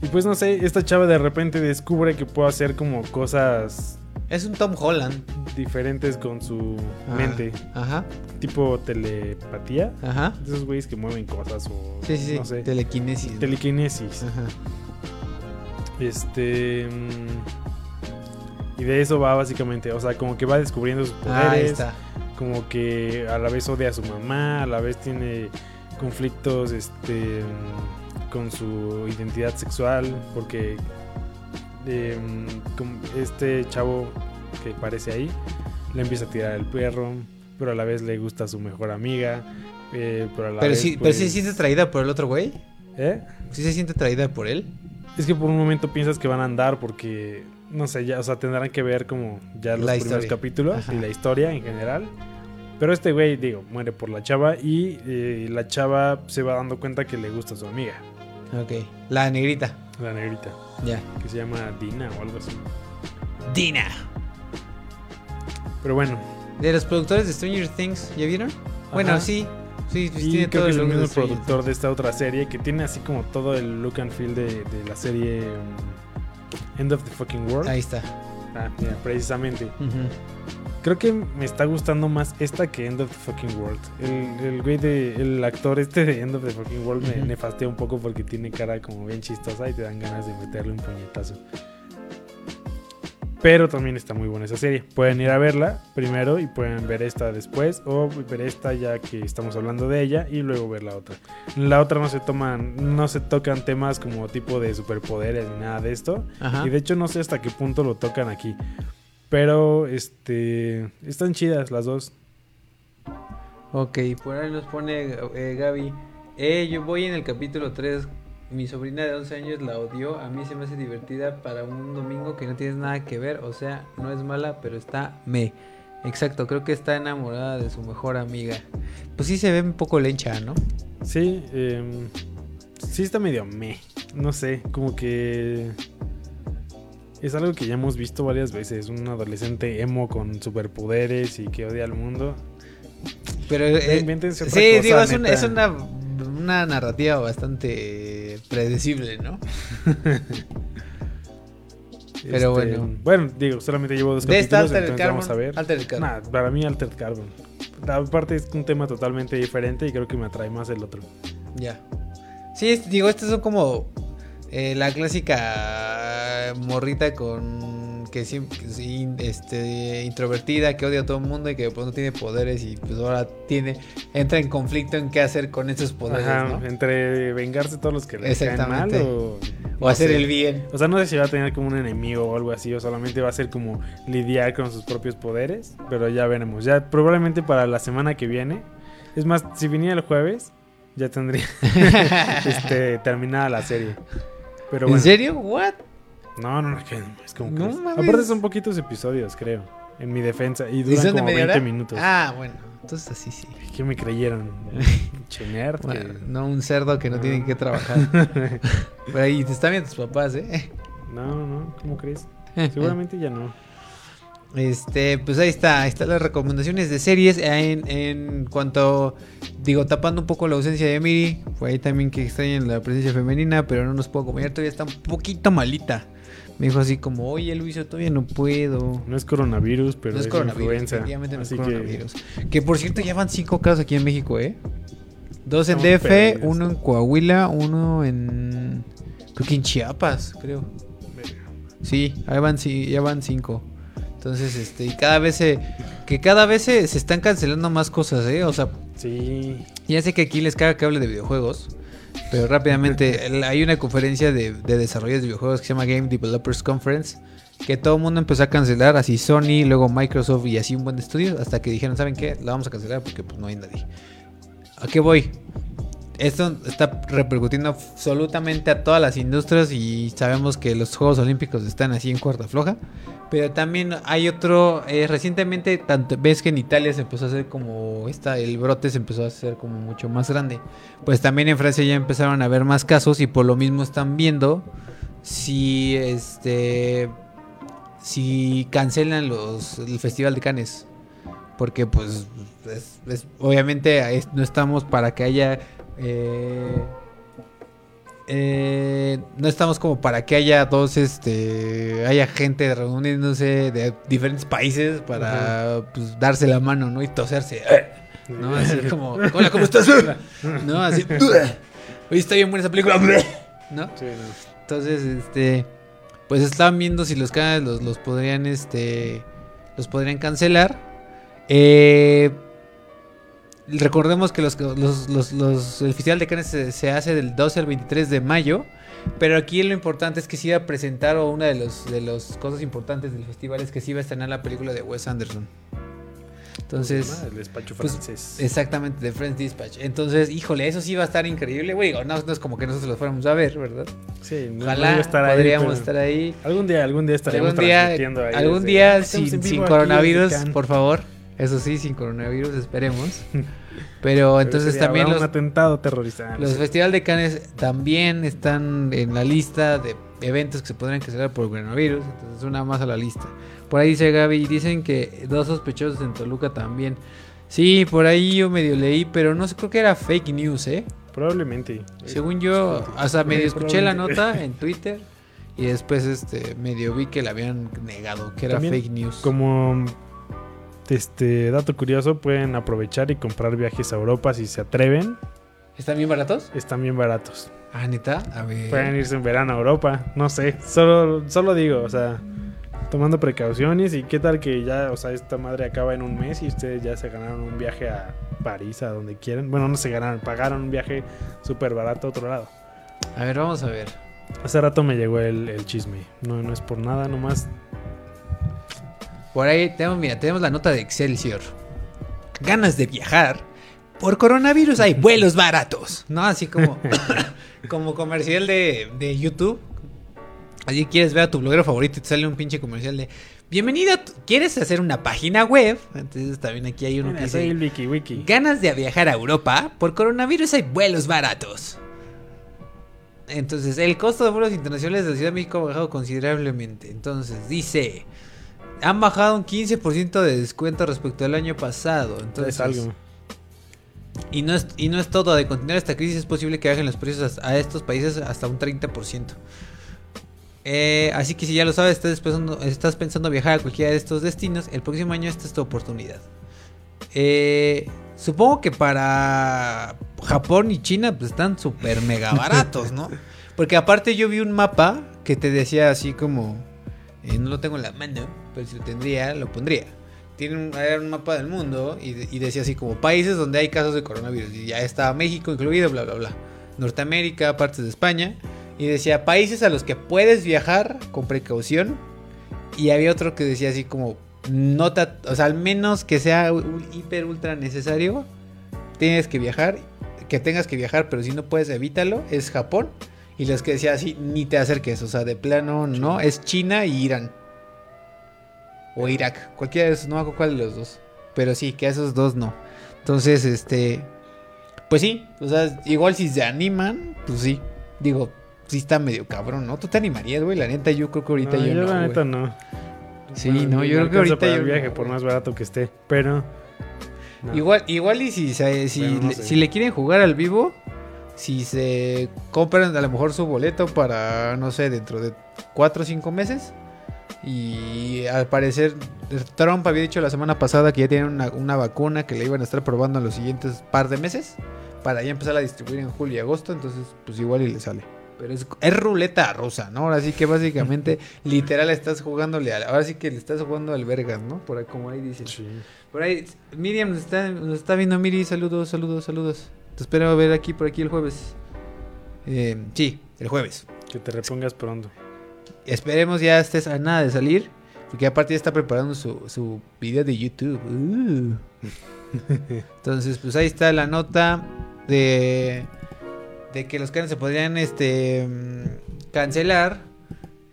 Y pues no sé, esta chava de repente descubre que puede hacer como cosas Es un Tom Holland. diferentes con su Ah, mente, Ajá. tipo telepatía. Ajá. Esos güeyes que mueven cosas o Sí, sí, sí. no sé, Telequinesis. telequinesis. Ajá. Este mm, y de eso va básicamente, o sea, como que va descubriendo sus Ah, ahí poderes, está. como que a la vez odia a su mamá, a la vez tiene conflictos este mm, con su identidad sexual, porque eh, como este chavo que aparece ahí le empieza a tirar el perro, pero a la vez le gusta a su mejor amiga, eh, pero a la Pero vez, sí, pero sí se pues, siente atraída por el otro güey. ¿eh? Sí se siente atraída por él. Es que por un momento piensas que van a andar porque, no sé, ya, o sea, tendrán que ver como ya los La primeros historia. capítulos Ajá. y la historia en general. Pero este güey, digo, muere por la chava y eh, la chava se va dando cuenta que le gusta a su amiga, Ok. La negrita. la negrita, Ya. que se llama Dina o algo así. Dina. Pero bueno, De los productores de Stranger Things, ¿ya vieron? Bueno, sí. Sí, pues y tiene creo todo que es el de mismo productor de esta otra serie que tiene así como todo el look and feel de, de la serie um, End of the Fucking World. Ahí está. Ah, mira, precisamente. Creo que me está gustando más esta que End of the Fucking World. El, el güey de. El actor este de End of the Fucking World me nefastea un poco porque tiene cara como bien chistosa y te dan ganas de meterle un puñetazo. Pero también está muy buena esa serie. Pueden ir a verla primero y pueden ver esta después. O ver esta ya que estamos hablando de ella y luego ver la otra. La otra no se toman. No se tocan temas como tipo de superpoderes ni nada de esto. Ajá. Y de hecho no sé hasta qué punto lo tocan aquí. Pero este están chidas las dos. Ok, por ahí nos pone eh, Gaby. Eh, yo voy en el capítulo 3. Mi sobrina de 11 años la odió. A mí se me hace divertida para un domingo que no tienes nada que ver. O sea, no es mala, pero está me. Exacto, creo que está enamorada de su mejor amiga. Pues sí se ve un poco lencha, ¿no? Sí, em, sí está medio me. No sé, como que es algo que ya hemos visto varias veces. Un adolescente emo con superpoderes y que odia al mundo. Pero eh, invéntense otra sí, cosa, digo, es, un- es una, una narrativa bastante predecible, ¿no? Pero Este, bueno. Bueno, digo, solamente llevo dos De esta capítulos, Altered entonces vamos a Carbon. ver. Altered Carbon. Nah, para mí Altered Carbon. Aparte es un tema totalmente diferente y creo que me atrae más el otro. Ya. Sí, digo, estas son como eh, la clásica morrita con que siempre este introvertida, que odia a todo el mundo y que pues no tiene poderes y pues ahora tiene entra en conflicto en qué hacer con esos poderes, Ajá, ¿no? entre vengarse todos los que le caen mal o, hacer sé. el bien. O sea, no sé si va a tener como un enemigo o algo así, o solamente va a ser como lidiar con sus propios poderes, pero ya veremos. Ya probablemente para la semana que viene, es más, si viniera el jueves, ya tendría este, terminada la serie. Pero ¿En serio? ¿What? no, no, no, es como No mames. Aparte son poquitos episodios, creo, en mi defensa, y ¿Y duran como media 20 hora? minutos. Ah, bueno, entonces así sí. ¿Qué me creyeron? Che nerd, Bueno, no un cerdo que no Ah. tiene que trabajar. Pero ahí te están viendo tus papás, ¿eh? No, no, ¿cómo crees? Seguramente ya no. Este, pues ahí está, ahí están las recomendaciones de series en, en cuanto, digo, tapando un poco la ausencia de Miri, fue ahí también que extrañan la presencia femenina, pero no nos puedo acompañar, todavía está un poquito malita. Me dijo así como, oye Luis, todavía no puedo. No es coronavirus, pero no es, es, coronavirus, influenza. efectivamente no es así coronavirus. Que... por cierto ya van cinco casos aquí en México, ¿eh? Dos en DF, uno en Coahuila, uno en... Creo que en Chiapas, creo. Sí, ahí van, sí, ya van cinco. Entonces, este, y cada vez se, que cada vez se, se están cancelando más cosas, ¿eh? O sea, Sí. ya sé que aquí les caga que hable de videojuegos, pero rápidamente, hay una conferencia de, de desarrolladores de videojuegos que se llama Game Developers Conference, que todo el mundo empezó a cancelar, así Sony, luego Microsoft y así un buen estudio, hasta que dijeron, ¿saben qué? La vamos a cancelar porque pues no hay nadie. ¿A qué voy? Esto está repercutiendo absolutamente a todas las industrias y sabemos que los Juegos Olímpicos están así en cuarta floja. Pero también hay otro, eh, recientemente, tanto ves que en Italia se empezó a hacer como esta, el brote se empezó a hacer como mucho más grande. Pues también en Francia ya empezaron a haber más casos y por lo mismo están viendo si este si cancelan los el Festival de Cannes. Porque pues es- obviamente no estamos para que haya eh, eh, no estamos como para que haya dos este haya gente reuniéndose de diferentes países para pues, darse la mano no y toserse. No así como hola cómo estás no así oye está bien buena esa película no Sí, no. entonces, este, pues estaban viendo si los canales los, los podrían, este, los podrían cancelar. Eh, recordemos que los, los, los- los- el Festival de Cannes se, se hace del 12 al 23 de mayo. Pero aquí lo importante es que se iba a presentar, o una de las de los cosas importantes del festival es que se iba a estrenar la película de Wes Anderson. Entonces, el despacho pues, francés. exactamente, de Friends Dispatch. Entonces, híjole, eso sí va a estar increíble. Güey, no, no es como que nosotros los fuéramos a ver, ¿verdad? sí, no- Ojalá estar podríamos estar ahí. Algún día, algún día estaremos Algún día, transmitiendo ahí algún desde- día sin, coronavirus, por favor. Eso sí, sin coronavirus, esperemos. Pero entonces también un los, atentado terrorista. los Festival de Cannes también están en la lista de eventos que se podrían cancelar por coronavirus. Entonces una más a la lista. Por ahí dice Gaby, dicen que dos sospechosos en Toluca también. Sí, por ahí yo medio leí, pero no sé, creo que era fake news, ¿eh? Probablemente. Según yo, hasta medio escuché la nota en Twitter y después este medio vi que la habían negado, que era También, fake news. Como este dato curioso, pueden aprovechar y comprar viajes a Europa si se atreven. ¿Están bien baratos? Están bien baratos. Ah, neta, a ver. Pueden irse en verano a Europa. No sé. Solo, solo digo, o sea, tomando precauciones. Y qué tal que ya, o sea, esta madre acaba en un mes y ustedes ya se ganaron un viaje a París, a donde quieran. Bueno, no se ganaron, pagaron un viaje súper barato a otro lado. A ver, vamos a ver. Hace rato me llegó el, el chisme. No, no es por nada, nomás. Por ahí tenemos, mira, tenemos la nota de Excelsior. Ganas de viajar. Por coronavirus hay vuelos baratos. ¿No? Así como, como comercial de, de YouTube. Allí quieres ver a tu bloguero favorito y te sale un pinche comercial de Bienvenido. ¿Quieres hacer una página web? Entonces también aquí hay uno Mira, que soy dice... el Wiki Wiki. ¿Ganas de viajar a Europa? Por coronavirus hay vuelos baratos. Entonces, el costo de vuelos internacionales de la Ciudad de México ha bajado considerablemente. Entonces, dice... Han bajado un 15% de descuento respecto al año pasado. Entonces, Es algo. y no, es, y no es todo. De continuar esta crisis es posible que bajen los precios a, a estos países hasta un 30%. Eh, así que si ya lo sabes, estás pensando, estás pensando viajar a cualquiera de estos destinos, el próximo año esta es tu oportunidad. Eh, supongo que para Japón y China pues están súper mega baratos, ¿no? Porque aparte yo vi un mapa que te decía así como... eh, no lo tengo en la mano, pero si lo tendría, lo pondría. Tiene un, era un mapa del mundo y decía así como países donde hay casos de coronavirus. Y ya estaba México incluido, bla, bla, bla. Norteamérica, partes de España. Y decía países a los que puedes viajar con precaución. Y había otro que decía así como, nota, o sea, al menos que sea un hiper ultra necesario, tienes que viajar, que tengas que viajar, pero si no puedes, evítalo, es Japón. Y los que decía así, ni te acerques, o sea, de plano no, es China y Irán. O Irak, cualquiera de esos, no me acuerdo cuál de los dos. Pero sí, que a esos dos no. Entonces, este, pues sí, o sea, igual si se animan, pues sí, digo, sí está medio cabrón, ¿no? ¿Tú te animarías, güey? La neta, yo creo que ahorita No, yo, yo no, la neta no. Sí, Bueno, no, yo creo que ahorita para yo el viaje, no, por más barato que esté. Pero. no. Igual, igual y si, se- si, no le, si le quieren jugar al vivo, si se compran a lo mejor su boleto para, no sé, dentro de 4 o 5 meses. Y al parecer Trump había dicho la semana pasada que ya tienen una, una vacuna que le iban a estar probando en los siguientes par de meses. Para ya empezar a distribuir en julio y agosto. Entonces, pues igual y le sale. Pero es, es ruleta rusa, ¿no? Ahora sí que básicamente, literal, estás jugándole a... Ahora sí que le estás jugando al vergas, ¿no? Por ahí, como ahí dicen. Sí. Por ahí, Miriam nos está, nos está viendo, Miri, saludos, saludos, saludos. Te espero ver aquí por aquí el jueves. Eh, sí, el jueves. Que te repongas pronto. Esperemos ya estés a nada de salir, porque aparte ya está preparando su, su video de YouTube. Uh. Entonces, pues ahí está la nota de, de que los canes se podrían este, cancelar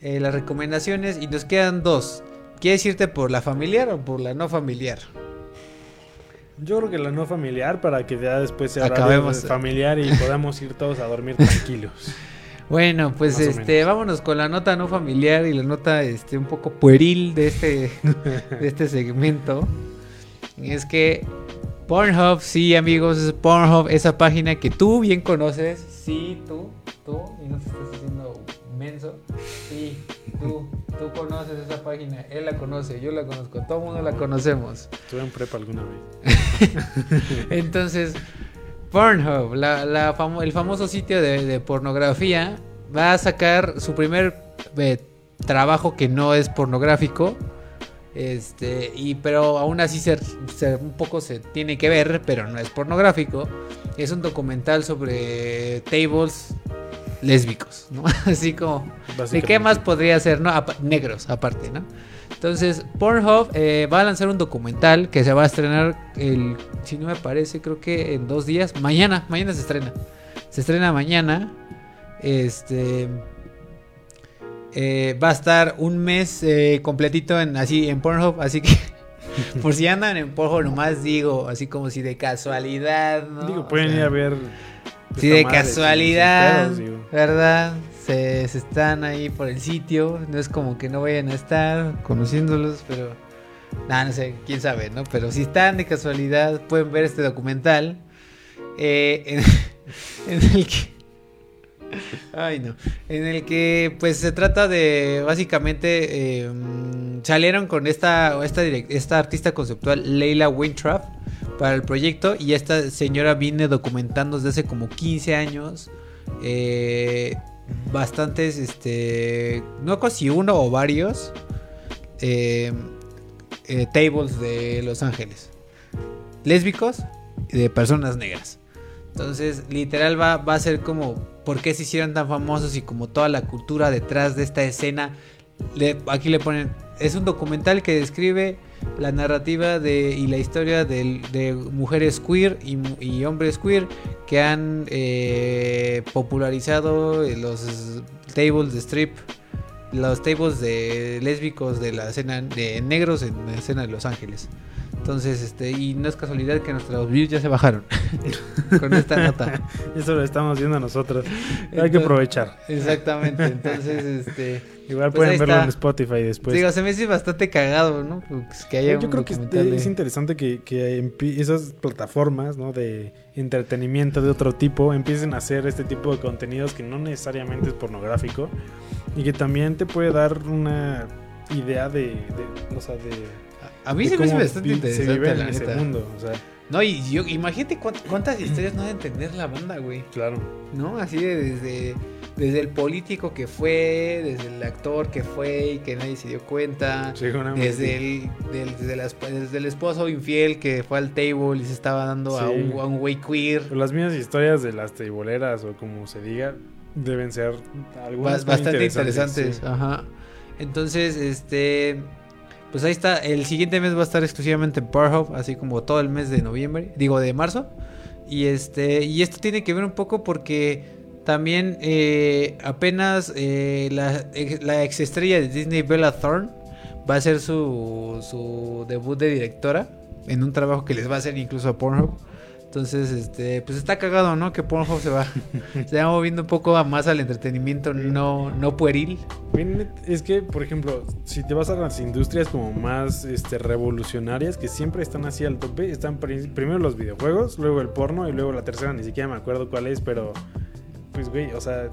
eh, las recomendaciones y nos quedan dos. ¿Quieres irte por la familiar o por la no familiar? Yo creo que la no familiar para que ya después sea Acabemos. familiar y podamos ir todos a dormir tranquilos. Bueno, pues Más este, vámonos con la nota no familiar y la nota este un poco pueril de este de este segmento. Y es que Pornhub, sí, amigos, es Pornhub, esa página que tú bien conoces, sí, tú, tú, y no te estás haciendo menso. Sí, tú, tú conoces esa página, él la conoce, yo la conozco, todo el mundo la conocemos. Estuve en prepa alguna vez. Entonces, Pornhub, la, la famo- el famoso sitio de, de pornografía, va a sacar su primer eh, trabajo que no es pornográfico. Este, y pero aún así se, se- un poco se tiene que ver, pero no es pornográfico. Es un documental sobre tables lésbicos, ¿no? Así como ¿De qué más podría ser, no? Apa- negros, aparte, ¿no? Entonces, Pornhub eh, va a lanzar un documental que se va a estrenar, el, si no me parece, creo que en dos días. Mañana, mañana se estrena. Se estrena mañana. Este. eh, va a estar un mes eh, completito en así en Pornhub, así que por si andan en Pornhub nomás digo, así como si de casualidad, ¿no? Digo, O pueden sea, ir a ver. si de madre, casualidad, pedos. ¿verdad? Se están ahí por el sitio. No es como que no vayan a estar conociéndolos, pero. Nada, no sé, quién sabe, ¿no? Pero si están de casualidad, pueden ver este documental. eh, en, el que. Ay, no. En el que, pues, se trata de. Básicamente. mm, salieron con esta, esta, esta artista conceptual, Leila Wintrap, para el proyecto. Y esta señora viene documentando desde hace como 15 años. eh, bastantes, este. No sé si uno o varios. eh, eh, tables de Los Ángeles. Lésbicos y de personas negras. Entonces, literal va, va a ser como por qué se hicieron tan famosos y como toda la cultura detrás de esta escena. Aquí le ponen, es un documental que describe la narrativa de, y la historia de, mujeres queer y, y hombres queer que han eh, popularizado los tables de strip los tables de lésbicos de la escena de negros en la escena de Los Ángeles. Entonces, este, y no es casualidad que nuestros views ya se bajaron con esta nota. Eso lo estamos viendo nosotros. Hay que Entonces- aprovechar. Exactamente. Entonces, este, Igual Pues pueden verlo está. en Spotify después. digo, se me hace bastante cagado, ¿no? Pues que haya Yo un creo que de- es interesante que, que esas plataformas ¿no? de entretenimiento de otro tipo empiecen a hacer este tipo de contenidos que no necesariamente es pornográfico y que también te puede dar una idea de, de- o sea, de, A mí de se me hace bastante interesante, se vive la en ese neta. mundo. O sea, No, y yo, imagínate cuánt- cuántas historias no deben tener la banda, güey. claro. ¿No? Así de desde, desde el político que fue, desde el actor que fue y que nadie se dio cuenta. Seguramente. Desde el, del- desde, la esp- desde el esposo infiel que fue al table y se estaba dando a Sí. un, a un güey queer. Las mismas historias de las teiboleras o como se diga deben ser algunas bastante interesantes. sí. Ajá. Entonces, este. Pues ahí está. El siguiente mes va a estar exclusivamente en Pornhub, así como todo el mes de noviembre. Digo, de marzo. Y este. Y esto tiene que ver un poco porque también eh, apenas eh, la, ex- la ex estrella de Disney, Bella Thorne, va a hacer su, su debut de directora. En un trabajo que les va a hacer incluso a Pornhub. Entonces, este, pues está cagado, ¿no? Que Pornhub se va, se va moviendo un poco más al entretenimiento no, no pueril. Es que, por ejemplo, si te vas a las industrias como más este, revolucionarias, que siempre están así al tope, están pri- primero los videojuegos, luego el porno y luego la tercera, ni siquiera me acuerdo cuál es, pero pues, güey, o sea...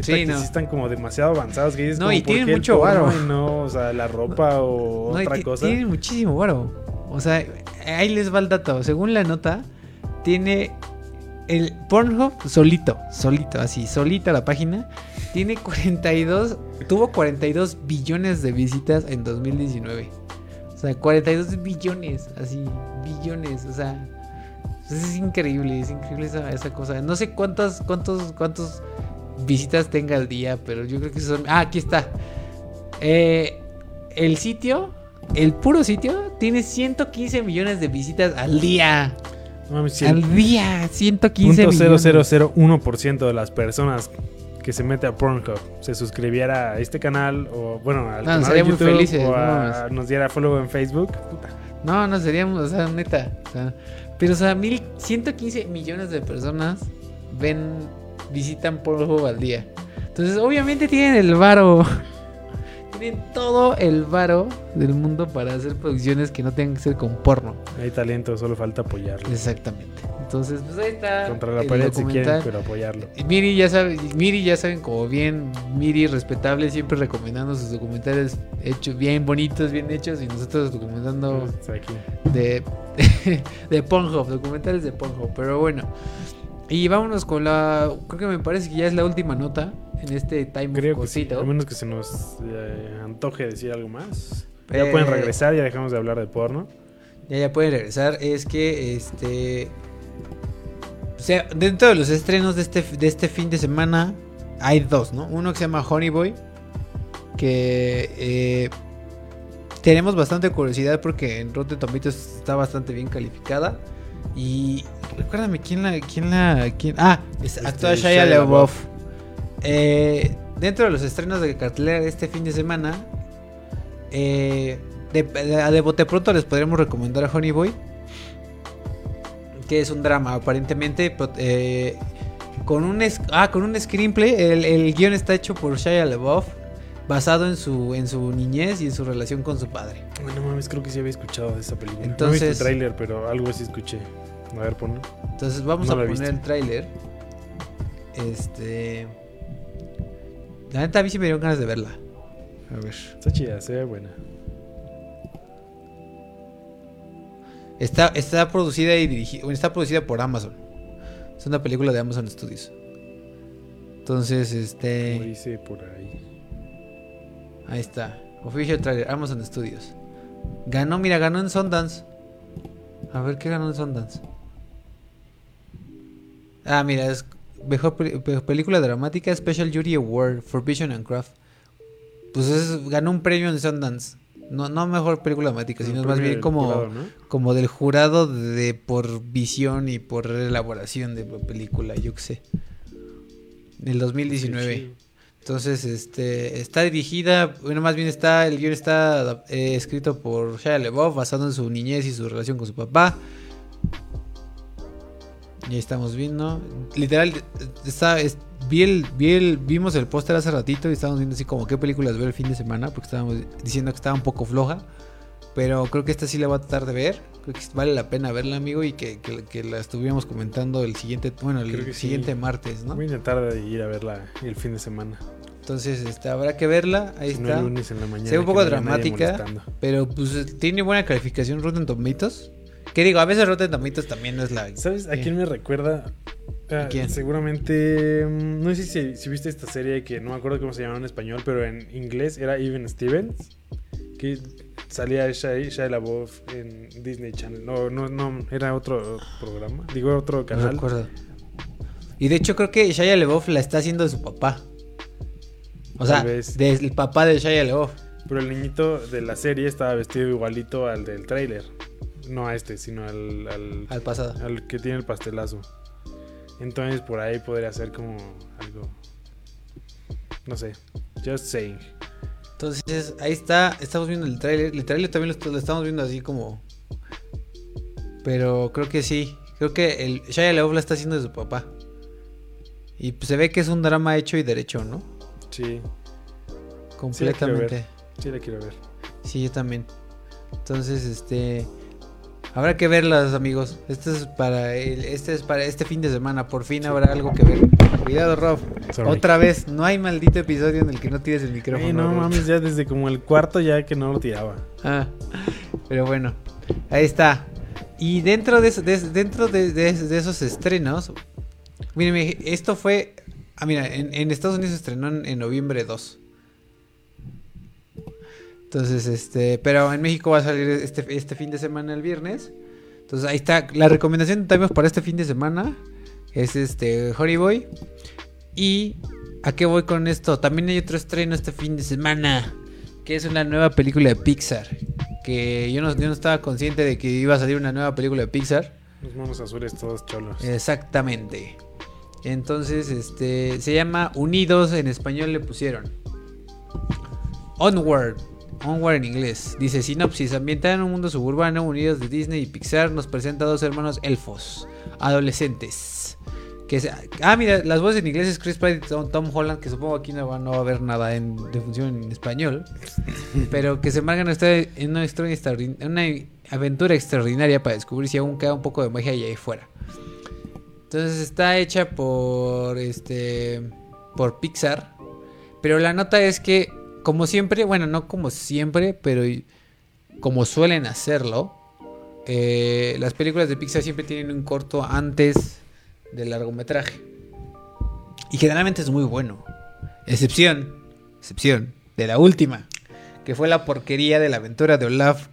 Sí, que no. sí están como demasiado avanzados. Que No, como, y ¿por tienen mucho varo. no, o sea, la ropa o No, otra cosa. Tiene muchísimo varo. O sea, ahí les va el dato. Según la nota, tiene el Pornhub solito, solito, así, solita la página. Tiene 42, tuvo 42 billones de visitas en 2019. O sea, 42 billones, así, billones, o sea, pues es increíble, es increíble esa, cosa. No sé cuántas, cuántos, cuántos visitas tenga al día, pero yo creo que son. Ah, aquí está. Eh, el sitio, el puro sitio, tiene 115 millones de visitas al día. No mames, Al día, 115 punto millones. 0001% de las personas que se mete a Pornhub se suscribiera a este canal o bueno al No, canal sería de muy YouTube felices, o a- nos diera follow en Facebook puta. No, no seríamos, o sea, neta. o sea, pero, o sea, mil, 115 millones de personas ven, visitan Pornhub al día. Entonces, obviamente tienen el varo. Tienen todo el varo del mundo para hacer producciones que no tengan que ser con porno. hay talento solo falta apoyarlo Exactamente. Entonces, pues ahí está. contra la pared si quieren pero apoyarlo Miri ya sabe, Miri ya saben como bien, Miri respetable, siempre recomendando sus documentales hechos, bien bonitos, bien hechos, y nosotros documentando de, de Pornhub, documentales de Pornhub, pero bueno. Y vámonos con la, creo que me parece que ya es la última nota en este time creo of que sí cosito. a menos que se nos eh, antoje decir algo más Eh, ya pueden regresar ya dejamos de hablar de porno Ya, ya pueden regresar. Es que este. O sea, dentro de los estrenos de este, de este fin de semana hay dos, ¿no? Uno que se llama Honey Boy. Que eh, tenemos bastante curiosidad porque en Rotten Tomatoes está bastante bien calificada. Y recuérdame quién la. Quién la quién, ah, es, Este, actúa Shia Shia LaBeouf. Eh, dentro de los estrenos de cartelera de este fin de semana, eh, de, de, de bote pronto les podremos recomendar a Honey Boy. Que es un drama, aparentemente. eh, con un, ah, con un screenplay. El, el guion está hecho por Shia LaBeouf. Basado en su, en su niñez y en su relación con su padre. bueno mames creo que sí había escuchado de esta película no he Entonces- visto el tráiler pero algo sí escuché a ver ponlo Entonces vamos No a poner el tráiler. Este. La neta a mí sí me dieron ganas de verla. A ver. está chida se ve buena Está, está producida y dirigida. Bueno, está producida por Amazon. Es una película de Amazon Studios. Entonces, como este. dice por ahí Ahí está. Official trailer, Amazon Studios. Ganó, mira, ganó en Sundance. A ver qué ganó en Sundance. Ah, mira, es mejor pe- pe- película dramática Special Jury Award for Vision and Craft. Pues es- ganó un premio en Sundance. No, no mejor película dramática, sino más bien como, jurado, ¿no? como del jurado de por visión y por elaboración de la película, yo qué sé. En el 2019. Sí, Entonces, este, está dirigida, bueno, más bien está, el guion está eh, escrito por Shia LaBeouf, basado en su niñez y su relación con su papá. Y ahí estamos viendo, literal, está, es- vi el, vi el- vimos el póster hace ratito y estábamos viendo así como qué películas ver el fin de semana, porque estábamos diciendo que estaba un poco floja. Pero creo que esta sí la voy a tratar de ver. Creo que vale la pena verla, amigo, y que, que- que la estuviéramos comentando el siguiente, bueno, el que sí. siguiente martes, ¿no? Voy a intentar ir a verla el fin de semana. Entonces, este, habrá que verla. Ahí Si no está. el lunes en la mañana. Se ve un poco no dramática. Pero pues tiene buena calificación Rotten Tomatoes. Que digo, a veces Rotten Tomatoes también no es la. ¿Sabes a ¿Qué? quién me recuerda? Ah, quién? Seguramente. mm, No sé si, si viste esta serie que no me acuerdo cómo se llamaba en español, pero en inglés era Even Stevens. Que salía Shia, Shia LaBeouf en Disney Channel. No, no, no, era otro programa. Digo, otro No canal. recuerdo. Y de hecho, creo que Shia LaBeouf la está haciendo de su papá. O sea, del papá de Shia LaBeouf. Pero el niñito de la serie estaba vestido igualito al del tráiler. No a este, sino al, al, Al pasado. al que tiene el pastelazo. Entonces por ahí podría ser como algo. No sé. Just saying. Entonces, ahí está. Estamos viendo el tráiler. El tráiler también lo, est- lo estamos viendo así como. Pero creo que sí. Creo que el Shia LaBeouf la está haciendo de su papá. Y pues, se ve que es un drama hecho y derecho, ¿no? Sí, Completamente. sí la quiero ver. Sí, yo también. Entonces, este. Habrá que verlas, amigos. Este es para el, este es para este fin de semana. Por fin habrá algo que ver. Cuidado, Rob. Sorry. Otra vez, no hay maldito episodio en el que no tires el micrófono. No Rob. mames, ya desde como el cuarto ya que no lo tiraba. Ah, pero bueno, ahí está. Y dentro de, de- dentro de, de- de esos estrenos, mírenme, esto fue. Ah, mira, en, en Estados Unidos se estrenó en, en noviembre 2. Entonces, este, pero en México va a salir este, este fin de semana el viernes. Entonces ahí está. La recomendación tenemos para este fin de semana es este Boy. Y ¿a qué voy con esto? También hay otro estreno este fin de semana. Que es una nueva película de Pixar. Que yo no, yo no estaba consciente de que iba a salir una nueva película de Pixar. Los monos azules todos cholos. Exactamente. Entonces, este se llama Unidos en español le pusieron. Onward. Onward en inglés. Dice sinopsis, ambientada en un mundo suburbano, Unidos de Disney y Pixar nos presenta a dos hermanos elfos, adolescentes. Que se- ah, mira, las voces en inglés es Chris Pratt y Tom, Tom Holland, que supongo aquí no va, no va a haber nada en, de función en español. pero que se marcan en una, una aventura extraordinaria para descubrir si aún queda un poco de magia ahí fuera. Entonces está hecha por este por Pixar, pero la nota es que como siempre, bueno, no como siempre, pero como suelen hacerlo, eh, las películas de Pixar siempre tienen un corto antes del largometraje. Y generalmente es muy bueno. Excepción, excepción de la última, que fue la porquería de la aventura de Olaf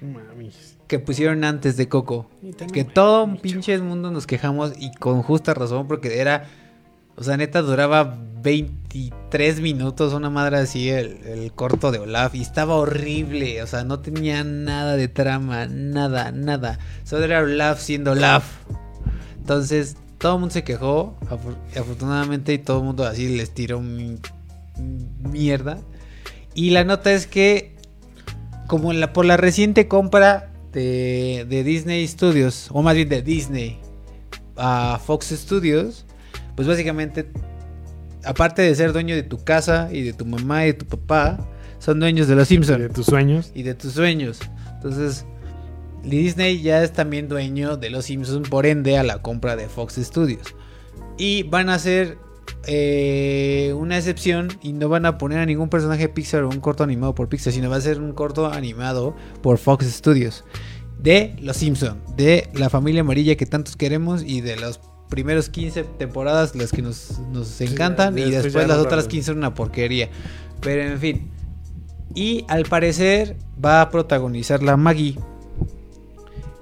Mami. que pusieron antes de Coco. Que todo un pinche mundo nos quejamos y con justa razón porque era, o sea, neta duraba 23 minutos, una madre así, el, el corto de Olaf y estaba horrible, o sea, no tenía nada de trama, nada, nada. Solo era Olaf siendo Olaf. Entonces, todo el mundo se quejó, afor- afortunadamente, y todo el mundo así les tiró mi- mierda. Y la nota es que como la, por la reciente compra de, de Disney Studios, o más bien de Disney a Fox Studios, pues básicamente, aparte de ser dueño de tu casa y de tu mamá y de tu papá, son dueños de los De Simpsons tus sueños. y de tus sueños. Entonces, Disney ya es también dueño de los Simpsons, por ende, a la compra de Fox Studios. Y van a hacer eh, una excepción y no van a poner a ningún personaje de Pixar o un corto animado por Pixar, sino va a ser un corto animado por Fox Studios. De los Simpsons, de la familia amarilla que tantos queremos y de los primeros 15 temporadas, las que nos, nos encantan, y después las otras tanto. 15 son una porquería. Pero en fin. Y al parecer va a protagonizar la Maggie.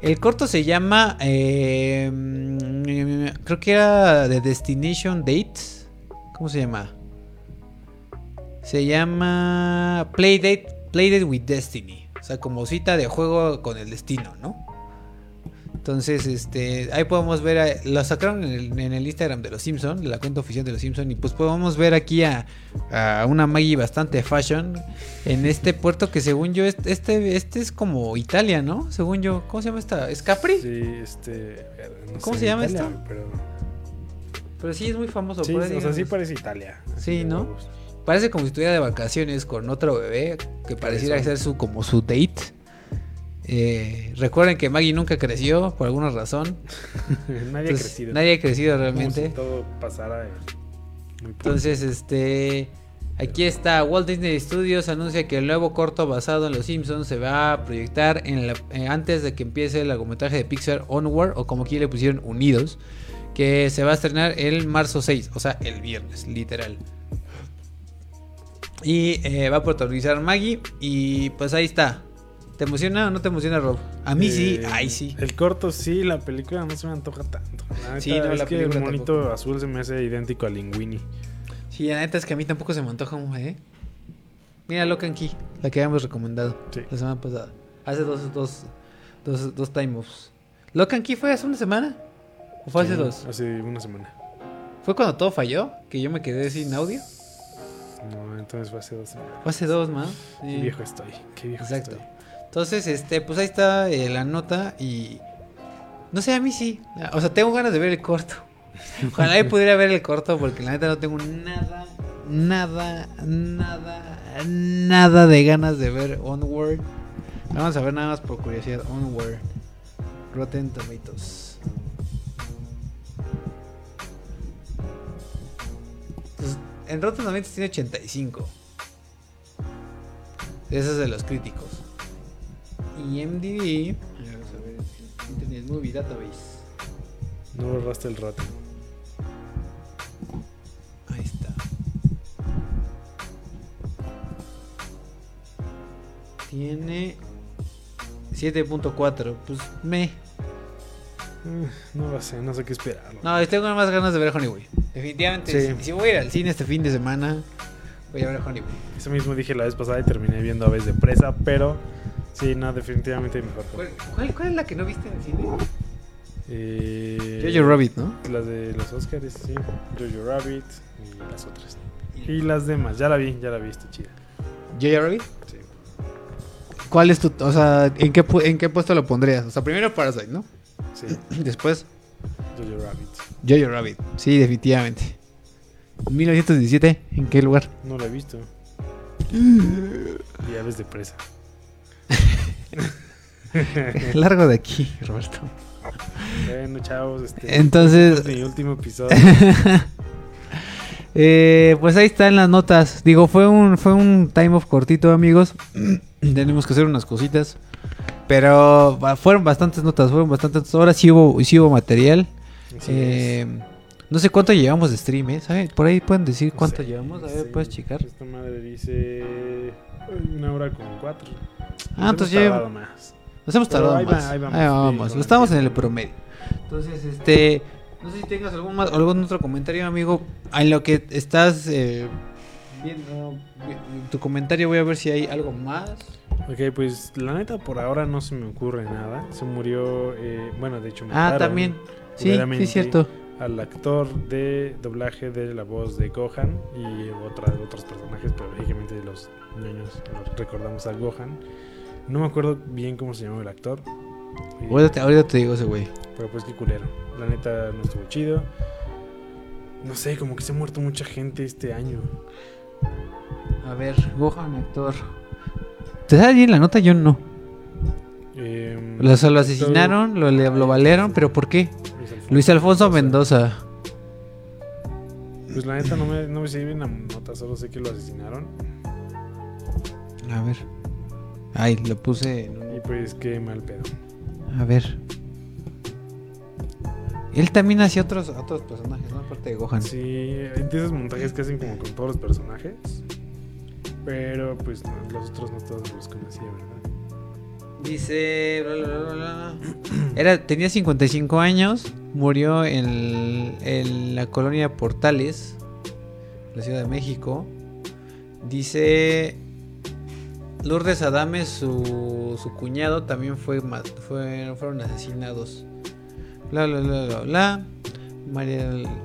El corto se llama. eh, mm, creo que era The Destination Dates. ¿Cómo se llama? Se llama Playdate, Playdate with Destiny. O sea, como cita de juego con el destino, ¿no? Entonces, este, ahí podemos ver, a- lo sacaron en el, en el Instagram de los Simpson, de la cuenta oficial de los Simpson, y pues podemos ver aquí a, a una Maggie bastante fashion en este puerto que según yo, este, este, este es como Italia, ¿no? Según yo, ¿cómo se llama esta? ¿Es Capri? Sí, este. no ¿Cómo sé, se llama Italia, esto? Pero, Pero sí es muy famoso. sí, por o ahí, sea, sí parece Italia. Sí, ¿no? Parece como si estuviera de vacaciones con otro bebé que pareciera ser su como su date. Eh, recuerden que Maggie nunca creció por alguna razón. nadie ha crecido. Nadie ha crecido Como realmente. si todo pasara en muy poco. Entonces, este. Aquí está Walt Disney Studios anuncia que el nuevo corto basado en Los Simpsons se va a proyectar en la- eh, antes de que empiece el largometraje de Pixar Onward o como aquí le pusieron Unidos, que se va a estrenar el marzo 6, o sea, el viernes, literal. Y eh, va a protagonizar Maggie y pues ahí está. ¿Te emociona o no te emociona Rob? A mí sí, Eh, ay sí. El corto sí, la película no se me antoja tanto. La Sí, no, es la que el monito azul se me hace idéntico a Linguini. Sí, la neta es que a mí tampoco se me antoja, ¿eh? Mira Locan Key, la que habíamos recomendado Sí. la semana pasada. Hace dos, dos, dos, dos time offs. ¿Locan Key fue hace una semana? ¿O fue hace dos? Hace una semana. ¿Fue cuando todo falló? Que yo me quedé sin audio. No, entonces fue hace dos semanas. Fue hace dos, man. Qué viejo estoy. Qué viejo Exacto. estoy. Entonces, este, pues ahí está eh, la nota y... No sé, a mí sí. O sea, tengo ganas de ver el corto. Ojalá yo pudiera ver el corto porque la neta no tengo nada, nada, nada, nada de ganas de ver Onward. Vamos a ver nada más por curiosidad. Onward. Rotten Tomatoes. En Rotten Tomatoes tiene 85. Ese es de los críticos. Y MDB. Vamos a ver. Internet Movie Database. No borraste el rato. Ahí está. Tiene 7.4. Pues me. Eh, No lo sé, no sé qué esperar. No, tengo más ganas de ver Honeyboy. Definitivamente. Sí. Si, si voy a ir al cine este fin de semana, voy a ver Honeyboy. Eso mismo dije la vez pasada y terminé viendo Aves de Presa, pero sí, no, definitivamente mejor. ¿Cuál, cuál, cuál es la que no viste en el cine? Eh, Jojo Rabbit, ¿no? Las de los Oscars, sí. Jojo Rabbit y las otras. Y las demás, ya la vi, ya la vi, está chida. Jojo Rabbit. Sí. ¿Cuál es tu. O sea, ¿en qué, pu- ¿en qué puesto lo pondrías? O sea, primero Parasite, ¿no? Sí, Después Jojo Rabbit. Jojo Rabbit. Sí, definitivamente. 1917, ¿en qué lugar? No la he visto. Y Aves de Presa. Largo de aquí, Roberto. Bueno, chavos, este. Entonces- este es mi último episodio. Eh, pues ahí están las notas. Digo, fue un, fue un time off cortito, amigos. Tenemos que hacer unas cositas. Pero fueron bastantes notas, fueron bastantes. Ahora sí hubo, sí hubo material. Eh, no sé cuánto llevamos de stream, ¿eh? ¿Saben? Por ahí pueden decir cuánto Sí, llevamos. A ver, sí. puedes checar. Esta madre dice. Una hora con cuatro. Ah, entonces ya más. Nos hemos tardado ahí va- más. ahí Ahí vamos, estamos en el promedio. Entonces, este. No sé si tengas algún, más, algún otro comentario, amigo. En lo que estás eh, viendo vi- tu comentario, voy a ver si hay algo más. Ok, pues la neta por ahora no se me ocurre nada. Se murió, eh, bueno, de hecho Ah, mataron también. Sí, sí, cierto. Al actor de doblaje de la voz de Gohan y otra- otros personajes, pero lógicamente los niños recordamos a Gohan. No me acuerdo bien cómo se llamaba el actor. eh, Ahorita te, ahorita te digo ese güey. pero pues qué culero. La neta no estuvo chido. No sé, como que se ha muerto mucha gente este año. A ver, Gohan, actor. ¿Te sale bien la nota? Yo no. Eh, Lo, asesinaron, lo, lo valeron, pero ¿por qué? Luis Alfonso Mendoza. Pues la neta no me, no me bien la nota, solo sé que lo asesinaron. A ver. Ay, lo puse. Y pues qué mal pedo. A ver. Él también hacía otros, otros personajes, ¿no? Aparte de Gohan. Sí, de esos montajes que hacen como con todos los personajes. Pero pues no, los otros no todos los conocía, ¿verdad? Dice. bla, bla, bla, bla. Era, tenía 55 años. Murió en, en la colonia Portales, la Ciudad de México. Dice. Lourdes Adame, su, su cuñado, también fue, fue- fueron asesinados. Bla, bla, bla, bla, bla.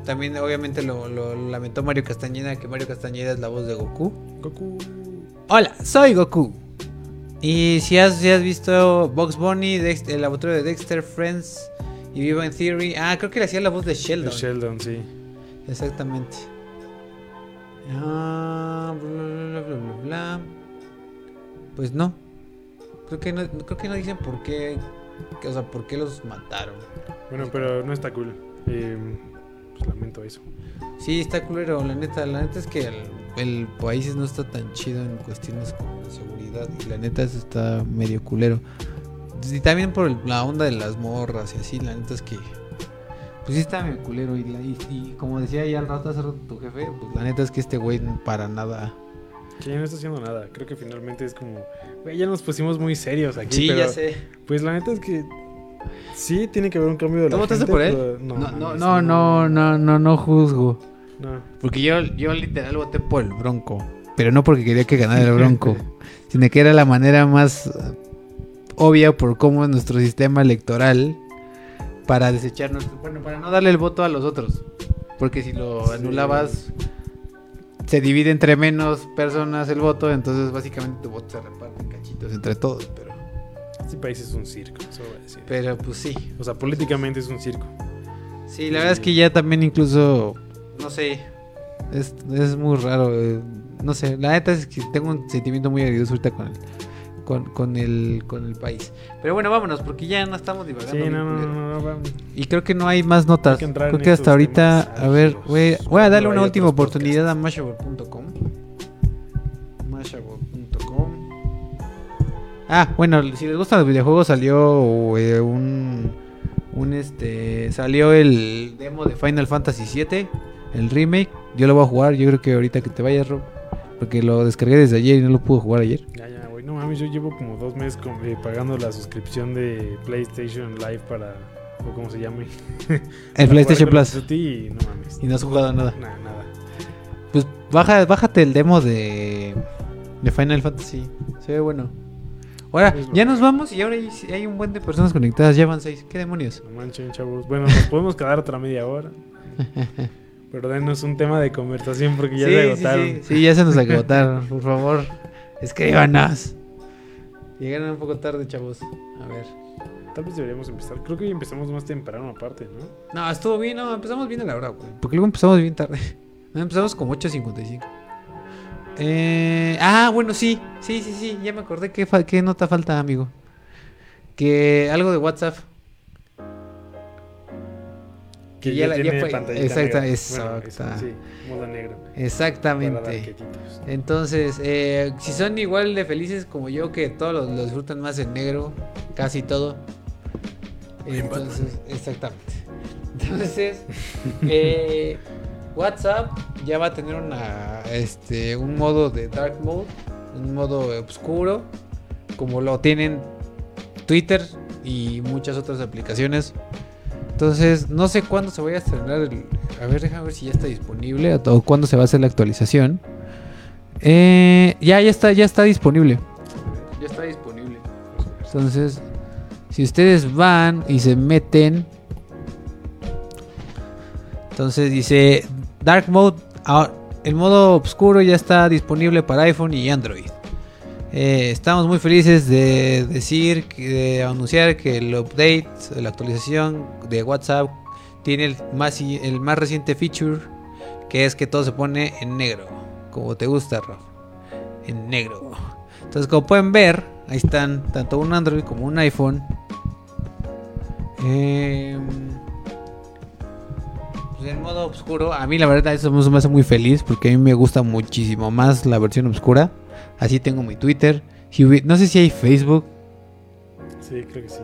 También obviamente lo, lo lamentó Mario Castañeda, que Mario Castañeda es la voz de Goku. Goku. Hola, soy Goku. Y si has, si has visto Box Bunny, Dex- el laboratorio de Dexter, Friends y Viva en Theory. Ah, creo que le hacía la voz de Sheldon. Sheldon, sí. Exactamente. Ah, bla, bla, bla, bla, bla. Pues no. Creo que no, creo que no dicen por qué. O sea, por qué los mataron. Bueno, pero no está cool. Eh, pues lamento eso. Sí, está culero, la neta. La neta es que el, el país no está tan chido en cuestiones como de seguridad. Y la neta eso está medio culero. Y también por el- la onda de las morras y así, la neta es que. Pues sí está medio culero. Y, la- y- y como decía ya al rato, hace rato tu jefe, pues la neta es que este güey para nada. Que ya no está haciendo nada. Creo que finalmente es como. Güey, ya nos pusimos muy serios aquí. Sí, pero, ya sé. Pues la neta es que. Sí, tiene que haber un cambio de ¿Tú la votaste por él? pero No, no, no, no, no, no juzgo. No. Porque yo, yo literal voté por el Bronco. Pero no porque quería que ganara el Bronco. sino que era la manera más obvia por cómo es nuestro sistema electoral para desecharnos. Bueno, para no darle el voto a los otros. Porque si lo Sí. anulabas, se divide entre menos personas el voto. Entonces, básicamente tu voto se reparte en cachitos entre todos. Pero, Este país es un circo, eso voy a decir. pero pues sí. O sea, políticamente es un circo. Sí, la verdad es que ya también incluso, no sé, es, es muy raro. eh, no sé, la neta es que tengo un sentimiento muy agridulce ahorita con el, con, con el, con el país. Pero bueno, vámonos, porque ya no estamos divagando. Sí, bien no, no, culero. no, no, vamos. Y creo que no hay más notas. Hay que entrar creo que hasta ahorita, a ver, voy, voy a darle No una última oportunidad a Mashable.com. Mashable.com. Ah, bueno, si les gustan los videojuegos salió eh, un un este salió el demo de Final Fantasy VII, el remake. Yo lo voy a jugar, yo creo que ahorita que te vayas, Rob, porque lo descargué desde ayer y no lo pude jugar ayer. Ya, ya, güey. No mames, yo llevo como dos meses con- eh, pagando la suscripción de PlayStation Live para. o como se llame. El PlayStation Plus. Y no mames. Y no has jugado nada. Nada, nada. Pues baja, bájate el demo de, de Final Fantasy. Se ve bueno. Ahora, ya nos vamos y ahora hay, hay un buen de personas conectadas. Ya van seis. ¿Qué demonios? No manchen, chavos. Bueno, nos podemos quedar otra media hora. Pero denos un tema de conversación porque ya sí, se sí, agotaron. sí, sí, ya se nos agotaron. Por favor, escríbanos. Llegaron un poco tarde, chavos. A ver. Tal vez deberíamos empezar. Creo que hoy empezamos más temprano aparte, ¿no? No, estuvo bien, no, empezamos bien a la hora, güey. Porque luego empezamos bien tarde. No, empezamos como 8.55. Eh, ah, bueno, sí, sí, sí, sí, ya me acordé qué, qué nota falta, amigo. Que algo de WhatsApp. Que ya la- ya tiene fue- pantallita exacta- negra. exacta. Bueno, eso, sí, modo negro. Exactamente. Entonces, eh, si son igual de felices como yo, que todos los, los disfrutan más en negro, casi todo. Entonces, exactamente. Entonces, eh, WhatsApp ya va a tener una, este, un modo de dark mode, un modo oscuro, como lo tienen Twitter y muchas otras aplicaciones. Entonces, no sé cuándo se vaya a estrenar. el- a ver, déjame ver si ya está disponible o cuándo se va a hacer la actualización. Eh, ya, ya está, ya está disponible. Ya está disponible. Entonces, si ustedes van y se meten, entonces dice Dark Mode, ah, el modo oscuro ya está disponible para iPhone y Android. Eh, estamos muy felices de decir, de anunciar que el update, la actualización de WhatsApp tiene el más, el más reciente feature, que es que todo se pone en negro, como te gusta, Rob, en negro. Entonces, como pueden ver, ahí están tanto un Android como un iPhone. Em, pues en modo oscuro, a mí la verdad eso me hace muy feliz porque a mí me gusta muchísimo más la versión oscura. Así tengo mi Twitter. No sé si hay Facebook. Sí, creo que sí.